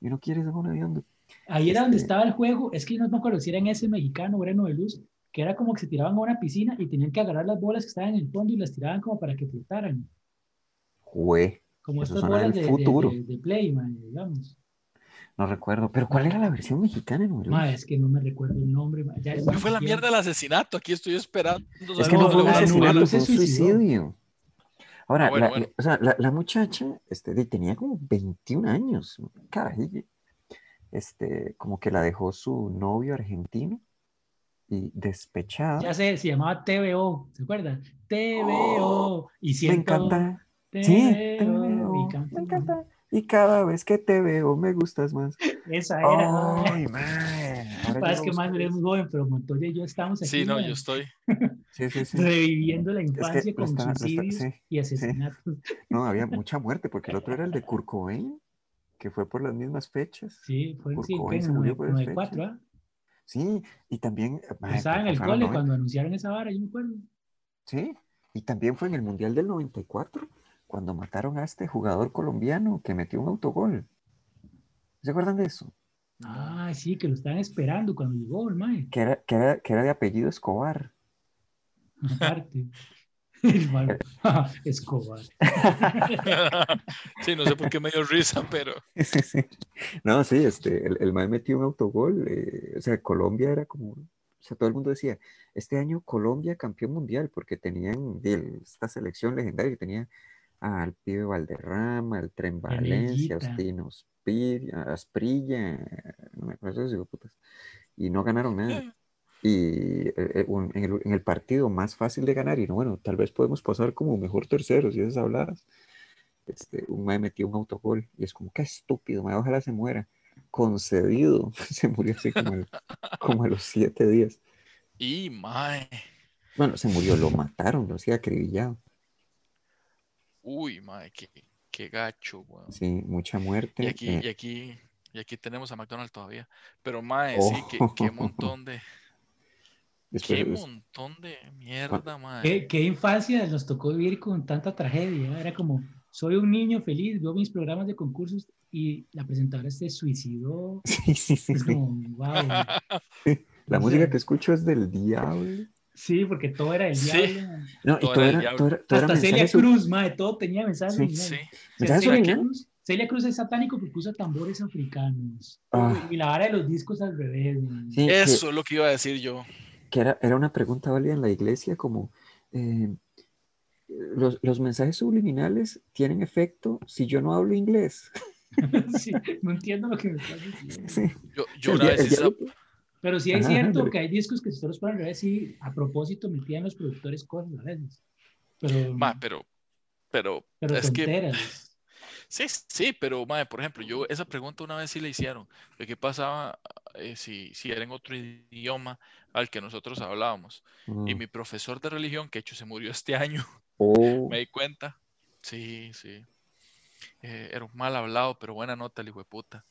S2: Y uno quiere ese cono hediondo.
S3: Ahí era donde
S2: Este-
S3: estaba el juego, es que no me acuerdo si era en ese mexicano o era en Noveluz, que era como que se tiraban a una piscina y tenían que agarrar las bolas que estaban en el fondo y las tiraban como para que flotaran.
S2: Jue.
S3: Como
S2: Eso suena
S3: bolas
S2: del
S3: de, de-
S2: futuro.
S3: de- de Play, mae, digamos.
S2: No recuerdo. Pero ¿cuál era la versión mexicana, no?
S3: Ma, es que no me recuerdo el nombre. ya-
S1: ¿Qué fue la mierda del asesinato? Aquí estoy esperando.
S2: Es que no fue un asesinato, fue un suicidio. Ahora,
S1: Ah, bueno,
S2: la,
S1: bueno.
S2: o sea, la, la muchacha este, tenía como 21 años, carajillo. Este, como que la dejó su novio argentino y despechada.
S3: Ya sé, se llamaba TVO, ¿se acuerdan? TVO. y
S2: Me
S3: siento
S2: encanta. Sí, te veo,
S3: y
S2: me
S3: canta-
S2: encanta. Y cada vez que te veo me gustas más.
S3: Esa era.
S2: Ay, mae. Ahora yo
S3: que más eres muy joven, pero Montoya y yo estamos aquí
S1: Sí, no, yo estoy.
S2: Sí, sí, sí.
S3: reviviendo la infancia con
S2: está- lo está-
S3: suicidios
S2: sí,
S3: y asesinatos.
S2: No, había mucha muerte porque el otro era el de Kurt Cobain, que fue por las mismas fechas.
S3: Sí, fue en
S2: se murió por
S3: el
S2: esas
S3: 94,
S2: fechas.
S3: ¿ah?
S2: Sí, y también.
S3: Estaba en el cole
S2: 90.
S3: cuando anunciaron esa vara, yo me acuerdo.
S2: Sí, y también fue en el Mundial del 94, cuando mataron a este jugador colombiano que metió un autogol. ¿Se acuerdan de eso?
S3: Ah, sí, que lo estaban esperando cuando llegó el mae.
S2: Que era, que era, que era de apellido Escobar.
S3: Aparte. Escobar.
S1: sí, no sé por qué me dio risa, pero
S2: Sí, sí. No, sí, este, el, el mae metió un autogol. eh, o sea, Colombia era como. O sea, todo el mundo decía, este año Colombia campeón mundial, porque tenían el- esta selección legendaria que tenía al pibe Valderrama, al Tren Valencia. Austin Ospir- Asprilla, no me acuerdo esos hijueputas, y no ganaron nada. Y eh, eh, un- en el, en el partido más fácil de ganar, y no, bueno, tal vez podemos pasar como mejor terceros y esas habladas. Este, un mae metió un autogol y es como, qué estúpido, mae, ojalá se muera. Concedido, se murió así como, al- como a los siete días.
S1: y mae.
S2: Bueno, se murió, lo mataron, lo hacía acribillado.
S1: Uy, mae, qué, qué gacho, weón.
S2: Sí, mucha muerte.
S1: Y aquí,
S2: eh,
S1: y aquí, y aquí tenemos a McDonald's todavía. Pero
S2: Oh.
S1: sí, qué, qué montón de,
S2: después-
S1: qué montón de mierda, mae.
S3: ¿Qué, qué infancia nos tocó vivir con tanta tragedia. Era como, soy un niño feliz, veo mis programas de concursos y la presentadora se suicidó.
S2: Sí, sí, sí,
S3: Es
S2: sí.
S3: como, wow.
S2: La música que escucho es del diablo.
S3: Sí, porque todo era el
S1: Sí.
S3: diablo.
S2: No, y
S1: Todo
S2: todo
S1: era
S2: todo era, todo era
S3: Hasta Celia Cruz, madre, todo tenía mensajes.
S2: Sí.
S1: Sí.
S2: ¿Mensajes
S3: Celia? Cruz, Celia Cruz es satánico porque usa tambores africanos.
S2: Ah.
S3: Y la vara de los discos al revés.
S2: que-
S1: Eso es lo que iba a decir yo.
S2: que era, era una pregunta válida en la iglesia como eh, los, los mensajes subliminales tienen efecto si yo no hablo inglés.
S3: Sí, no entiendo lo que me estás diciendo.
S2: Sí.
S1: Yo, yo
S2: el
S1: una vez
S2: el
S1: hice-
S2: diablo-
S3: Pero sí es
S2: Ajá,
S3: cierto que hay discos que si los pone al revés, sí, a propósito metían los productores cosas a veces. Pero,
S1: Ma, pero, pero,
S3: pero
S1: es que,
S3: tonteras.
S1: sí, sí, pero, mae, por ejemplo, yo esa pregunta una vez sí la hicieron, de qué pasaba eh, si, si era en otro idioma al que nosotros hablábamos. Y
S2: Mm.
S1: mi profesor de religión, que de hecho se murió este año,
S2: Oh,
S1: me di cuenta. Sí, sí. Eh, era un mal hablado, pero buena nota el hijo de puta.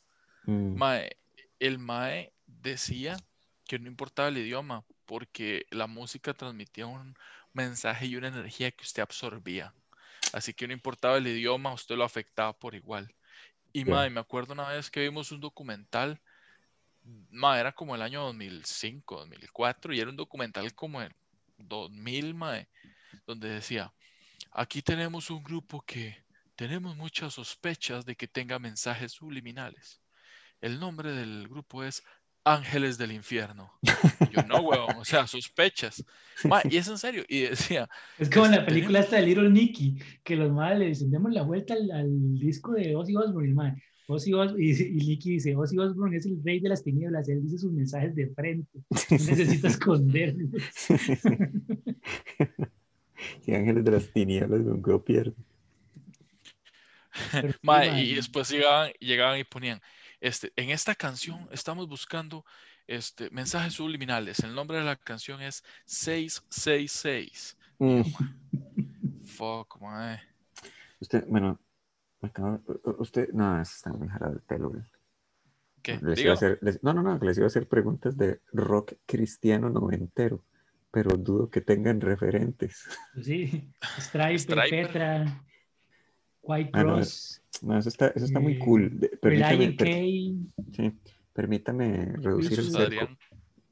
S2: mm,
S1: Mae, el Mae decía que no importaba el idioma, porque la música transmitía un mensaje y una energía que usted absorbía. Así que no importaba el idioma, usted lo afectaba por igual. Y
S2: Ya.
S1: Mae, me acuerdo una vez que vimos un documental, Mae, era como el año 2005, 2004, y era un documental como el 2000, Mae, donde decía, aquí tenemos un grupo que tenemos muchas sospechas de que tenga mensajes subliminales. El nombre del grupo es Ángeles del Infierno. Y yo, no, huevón, o sea, sospechas. Ma, y es en serio. Y decía,
S3: Es como en la
S1: este,
S3: película esta de Little Nicky, que los madres le dicen, demos la vuelta al, al disco de Ozzy Osbourne, y, mae, Ozzy Osbourne, y, y Nicky dice, Ozzy Osbourne es el rey de las tinieblas, él dice sus mensajes de frente, no necesita esconderlos.
S2: sí, ángeles de las tinieblas nunca pierde.
S3: Pero sí,
S1: ma, y después llegaban, llegaban y ponían, este, en esta canción estamos buscando este, mensajes subliminales. El nombre de la canción es 666.
S2: Mm,
S1: Fuck, mae.
S2: Usted, bueno, usted, no, está muy jalado el pelo.
S1: ¿Qué?
S2: Les iba a hacer- les- no, no, no, les iba a hacer preguntas de rock cristiano noventero, pero dudo que tengan referentes.
S3: sí, Striper. Petra, White
S2: Ah, no,
S3: Cross,
S2: No, eso está, eso está muy
S3: Eh,
S2: cool. Permítame, per- sí, permítame reducir el cerco.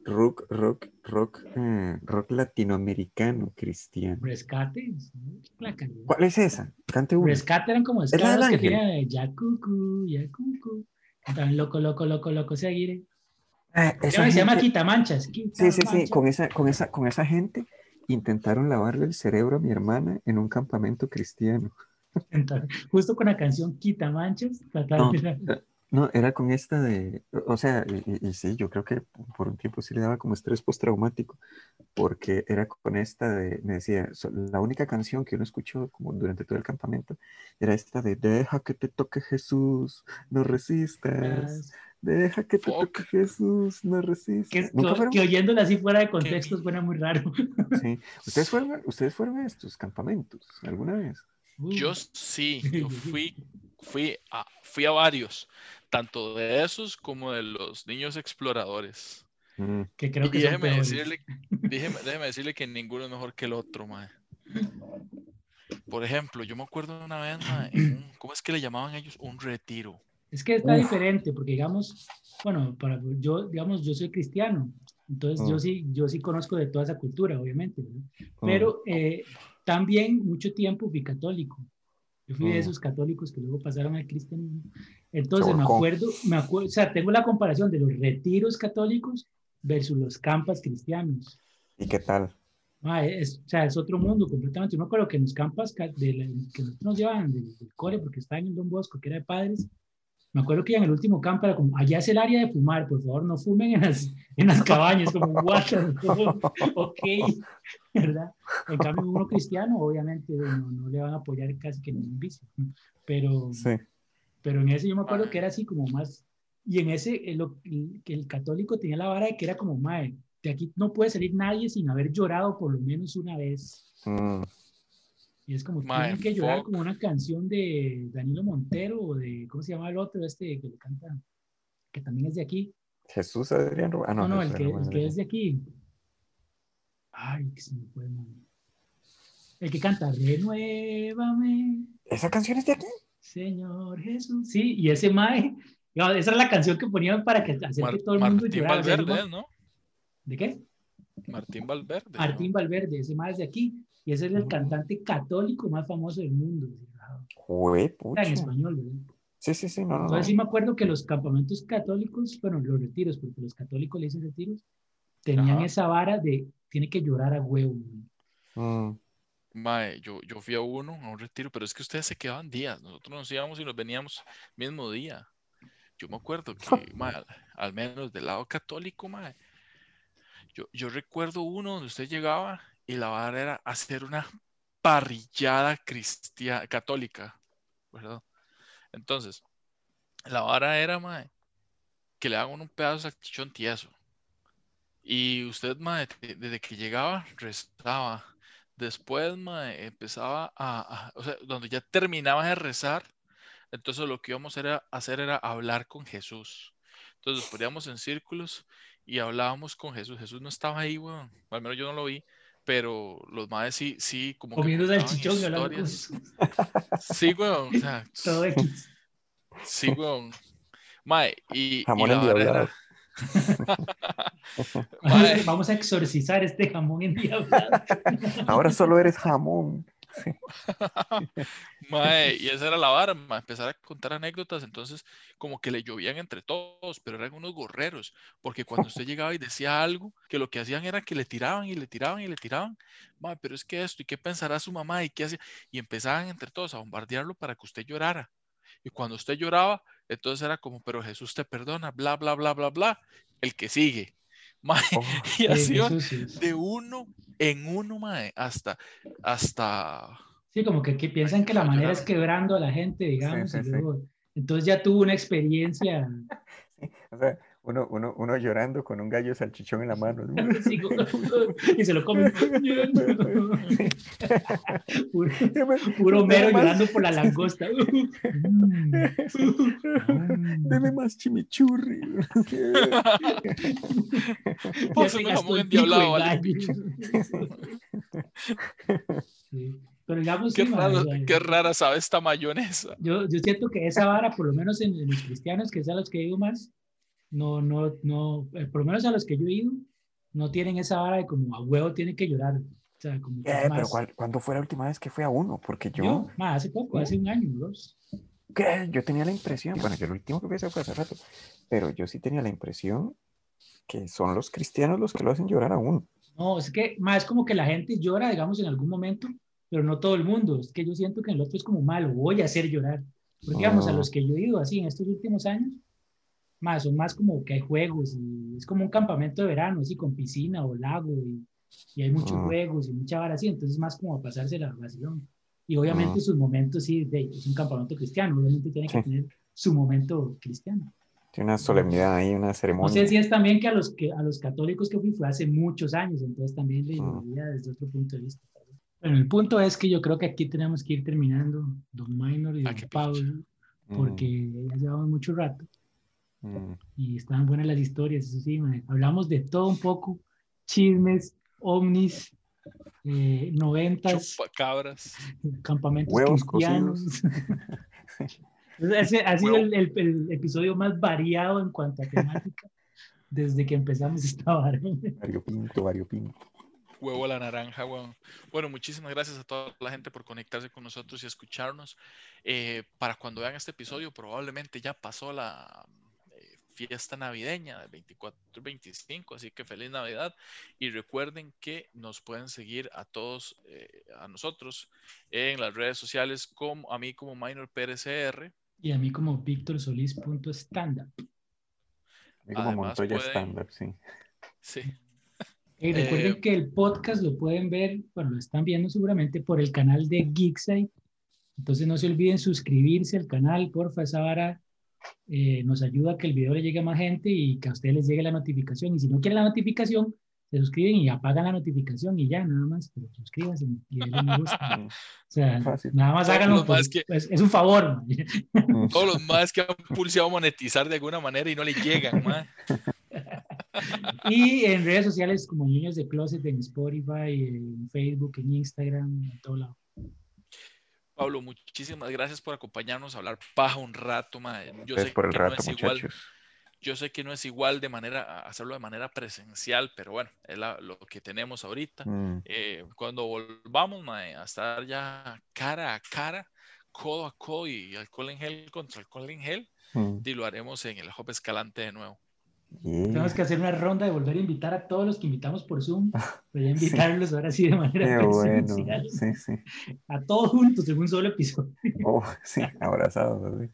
S2: Rock, rock, rock, eh, rock latinoamericano cristiano.
S3: Rescate. La.
S2: ¿Cuál es esa? Cante uno.
S3: Rescate eran como esclavos que
S2: ángel.
S3: tenían Yacucu, Yacucu. Cantaban loco, loco, loco, loco, seguiré.
S2: Ah, esa
S3: Se llama Quitamanchas.
S2: Sí, sí, sí, con esa, con esa, con esa gente intentaron lavarle el cerebro a mi hermana en un campamento cristiano.
S3: Justo con la canción Quitamanchas. trataron
S2: No,
S3: de-
S2: eh, no, era con esta de, o sea, y, y- y sí, yo creo que por un tiempo sí le daba como estrés postraumático, porque era con esta de, me decía, la única canción que uno escuchó como durante todo el campamento era esta de, deja que te toque Jesús, no resistas, deja que te toque Jesús, no resistas. ¿Nunca
S3: que,
S2: fueron?
S3: que oyéndola así fuera de contexto suena muy raro.
S2: Sí. ¿Ustedes fueron, ustedes fueron a estos campamentos alguna vez?
S1: Yo sí, yo fui, fui, a, fui a varios, tanto de esos como de los niños exploradores.
S2: Mm,
S3: que creo que
S1: déjeme decirle, déjeme, déjeme decirle que ninguno es mejor que el otro, mae. Por ejemplo, yo me acuerdo una vez, mae, en un- ¿cómo es que le llamaban ellos? Un retiro.
S3: Es que está
S2: Uf.
S3: diferente, porque digamos, bueno, para yo, digamos, yo soy cristiano, entonces yo
S2: Mm.
S3: sí, yo sí conozco de toda esa cultura, obviamente, ¿verdad?
S2: mm.
S3: pero eh, también mucho tiempo fui católico. Yo fui de
S2: Mm.
S3: esos católicos que luego pasaron al cristianismo. Entonces me acuerdo, me acuerdo, o sea, tengo la comparación de los retiros católicos versus los campas cristianos.
S2: ¿Y qué tal?
S3: Ah, es, o sea, es otro mundo completamente. Yo me acuerdo que en los campas ca- de la- que nosotros nos llevaban del, del cole, porque estaba en el Don Bosco, que era de padres, me acuerdo que en el último campo era como, allá es el área de fumar, por favor, no fumen en las, en las cabañas, como, what ok, ¿verdad? En cambio, uno cristiano, obviamente, no, no le van a apoyar casi que ningún vicio, pero,
S2: Sí.
S3: pero en ese yo me acuerdo que era así como más, y en ese, eh, lo- que el católico tenía la vara de que era como, mae, de aquí no puede salir nadie sin haber llorado por lo menos una vez.
S2: Mm,
S3: Y es como,
S1: Mae,
S3: tienen que llorar
S1: fuck.
S3: como una canción de Danilo Montero o de, ¿cómo se llama el otro? Este que le canta, que también es de aquí.
S2: Jesús Adrián Ro- Ah,
S3: No,
S2: no,
S3: no, el que, el que es de aquí. Ay, que se me fue, man. El que canta, renuévame,
S2: ¿Esa canción es de aquí?
S3: Señor Jesús. Sí, y ese mae, no, esa era la canción que ponían para que hacer
S1: Mar-
S3: que todo el mundo
S1: Martín
S3: llorara.
S1: Valverde, ¿no?
S3: ¿De qué?
S1: Martín Valverde. ¿no?
S3: Martín Valverde, ese mae es de aquí. Y ese es el cantante católico más famoso del mundo. Está
S2: pucha.
S3: en español, ¿verdad?
S2: Sí, sí, sí, no, no, no.
S3: Entonces sí me acuerdo que los campamentos católicos, bueno, los retiros, porque los católicos le dicen retiros, tenían
S1: Ajá.
S3: esa vara de tiene que llorar a huevo.
S2: Mm,
S1: Mae, yo, yo fui a uno, a un retiro, pero es que ustedes se quedaban días. Nosotros nos íbamos y nos veníamos mismo día. Yo me acuerdo que, mae, al, al menos del lado católico, mae, yo, yo recuerdo uno donde usted llegaba y la vara era hacer una parrillada cristiana, católica, ¿verdad? Entonces, la vara era, mae, que le hagan un pedazo de salchichón tieso. Y usted, mae, de- desde que llegaba, rezaba. Después, mae, empezaba a, o sea, donde ya terminaba de rezar, entonces lo que íbamos a hacer era hablar con Jesús. Entonces nos poníamos en círculos y hablábamos con Jesús. Jesús no estaba ahí, weón. Al menos yo no lo vi, pero los maes sí, sí, como que
S3: Comiendo y hablando con
S1: historias. Sí, weón. O sea,
S3: Todo X.
S1: sí, weón. Mae, y, y
S2: Jamón
S1: vara
S2: endiablado.
S3: Vamos a exorcizar este jamón endiablado.
S2: Ahora solo eres jamón.
S1: Mae, y esa era la vara, mae, empezar a contar anécdotas, entonces como que le llovían entre todos, pero eran unos gorreros, porque cuando usted llegaba y decía algo, que lo que hacían era que le tiraban y le tiraban y le tiraban, mae, pero es que esto, ¿y qué pensará su mamá? ¿Y qué hacía? Y empezaban entre todos a bombardearlo para que usted llorara. Y cuando usted lloraba, entonces era como, pero Jesús te perdona, bla, bla, bla, bla, bla, el que sigue. Mae,
S2: Oh,
S1: y
S3: Sí,
S1: así de uno en uno, mae, hasta, hasta
S3: Sí, como que, que piensan que la manera es quebrando a la gente, digamos,
S2: sí,
S3: y
S2: sí.
S3: luego, entonces ya tuvo una experiencia.
S2: o sea, uno, uno, uno llorando con un gallo salchichón en la mano.
S3: Sí, y se lo comen. puro, mero
S2: más-
S3: llorando por la langosta.
S2: Deme más chimichurri.
S3: Pico
S1: endiablado,
S3: de
S1: vale.
S3: Sí. Pero digamos,
S1: Qué,
S3: sí,
S1: raro-
S3: sea,
S1: qué rara sabe esta mayonesa.
S3: Yo, yo siento que esa vara, por lo menos en, en los cristianos, que es a los que ido más, no, no, no, eh, por lo menos a los que yo he ido, no tienen esa vara de como a huevo tiene que llorar. O sea, como que
S2: Eh, pero
S3: más-
S2: ¿cuál- ¿cuándo fue la última vez que fui a uno? Porque yo,
S3: Yo, ma, hace poco, hace un año, dos.
S2: ¿qué? Yo tenía la impresión, bueno, yo el último que hacer fue hace rato, pero yo sí tenía la impresión que son los cristianos los que lo hacen llorar a uno.
S3: No, es que más como que la gente llora, digamos, en algún momento, pero no todo el mundo. Es que yo siento que en el otro es como malo, voy a hacer llorar. Porque, digamos, a
S2: Ah.
S3: los que yo he ido así en estos últimos años, más son más como que hay juegos y es como un campamento de verano, así con piscina o lago y, y hay muchos
S2: Ah.
S3: juegos y mucha vara así, entonces más como a pasarse la vacilón. Y obviamente
S2: Ah.
S3: sus momentos, sí, de, es un campamento cristiano, obviamente tiene que
S2: Sí.
S3: tener su momento cristiano.
S2: Tiene una solemnidad ahí, una
S3: No
S2: ceremonia.
S3: sé si es también que a los, que a los católicos que fui fue hace muchos años, entonces también le
S2: Ah.
S3: desde otro punto de vista. Bueno, el punto es que yo creo que aquí tenemos que ir terminando, don Minor y
S1: Ah,
S3: don Pablo,
S2: Mm,
S3: porque ya llevamos mucho rato
S2: mm.
S3: y estaban buenas las historias, eso sí, mae. hablamos de todo un poco, chismes, ovnis, eh, noventas,
S1: Chupacabras.
S3: campamentos
S2: Huevos
S3: cristianos. Ese ha sido
S1: Huevo.
S3: el, el- el episodio más variado en cuanto a temática desde que empezamos esta vara.
S2: Variopinto, variopinto.
S1: Huevo a la naranja, weón. Bueno, muchísimas gracias a toda la gente por conectarse con nosotros y escucharnos. Eh, para cuando vean este episodio, probablemente ya pasó la fiesta navideña del 24 y 25, así que feliz Navidad. Y recuerden que nos pueden seguir a todos, eh, a nosotros, en las redes sociales, como a mí como Minor PRCR.
S3: Y a mí como victorsolis.standup.
S2: Y como Montoya
S1: pueden-
S2: sí.
S1: Sí,
S3: Y recuerden
S1: Eh,
S3: que el podcast lo pueden ver, bueno, lo están viendo seguramente por el canal de Geekside. Entonces no se olviden suscribirse al canal, porfa, esa vara eh, nos ayuda a que el video le llegue a más gente y que a ustedes les llegue la notificación. Y si no quieren la notificación, se suscriben y apagan la notificación y ya, nada más, pero suscríbanse y denle me gusta.
S2: Mm,
S3: O sea,
S2: Fácil.
S3: nada más háganlo,
S1: más que-
S3: es, es un favor. man.
S2: mm.
S1: todos los más que han pulseado monetizar de alguna manera y no le llegan, mae.
S3: Y en redes sociales como Niños de Closet, en Spotify, en Facebook, en Instagram, en todo lado.
S1: Pablo, muchísimas gracias por acompañarnos a hablar paja un rato, mae. Yo sé
S2: por el
S1: que
S2: rato,
S1: no es igual, yo sé que no es igual de manera hacerlo de manera presencial, pero bueno, es la- lo que tenemos ahorita.
S2: Mm,
S1: Eh, cuando volvamos mae, a estar ya cara a cara, codo a codo y alcohol en gel contra alcohol en gel,
S2: mm.
S1: y lo haremos en el Hop Escalante de nuevo.
S2: Yeah.
S3: Tenemos que hacer una ronda de volver a invitar a todos los que invitamos por Zoom, pero ya invitarlos ahora sí de manera
S2: Qué bueno.
S3: presencial.
S2: Sí, sí.
S3: A todos juntos en un solo episodio.
S2: Oh, sí, abrazados.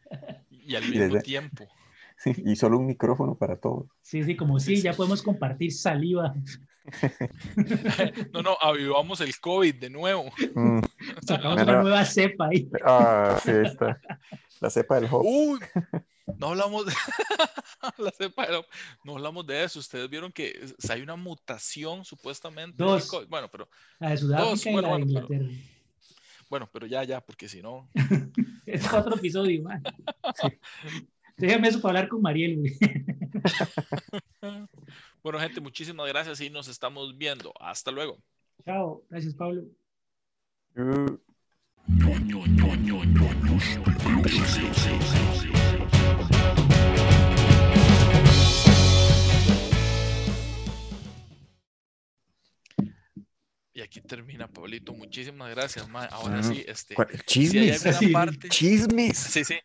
S1: Y al
S2: Y
S1: mismo
S2: desde-
S1: tiempo,
S2: Sí, y solo un micrófono para todos.
S3: Sí, sí, como sí, ya podemos compartir saliva.
S1: no, no, avivamos el COVID de nuevo.
S2: Mm,
S3: Sacamos
S2: Mira.
S3: una nueva cepa ahí.
S2: Ah, sí, ahí está. La cepa del hop.
S1: Uy, no hablamos de la cepa de- no hablamos de eso. Ustedes vieron que hay una mutación supuestamente.
S3: Dos.
S1: COVID. Bueno, pero
S3: La de Sudáfrica
S1: Dos,
S3: y
S1: bueno,
S3: la de
S1: bueno, pero-
S3: Inglaterra.
S1: bueno, pero ya, ya, porque si no,
S3: Es otro episodio, man. Déjame eso para hablar con Mariel.
S1: bueno, gente, muchísimas gracias y nos estamos viendo. Hasta luego.
S3: Chao. Gracias, Pablo.
S2: Uh.
S1: Y aquí termina, Pablito. Muchísimas gracias, ma. Ahora
S2: Ah,
S1: sí, este,
S2: ¿Cuál-
S1: si hay
S2: Chismes.
S1: alguna parte,
S2: Chismes.
S1: sí, sí,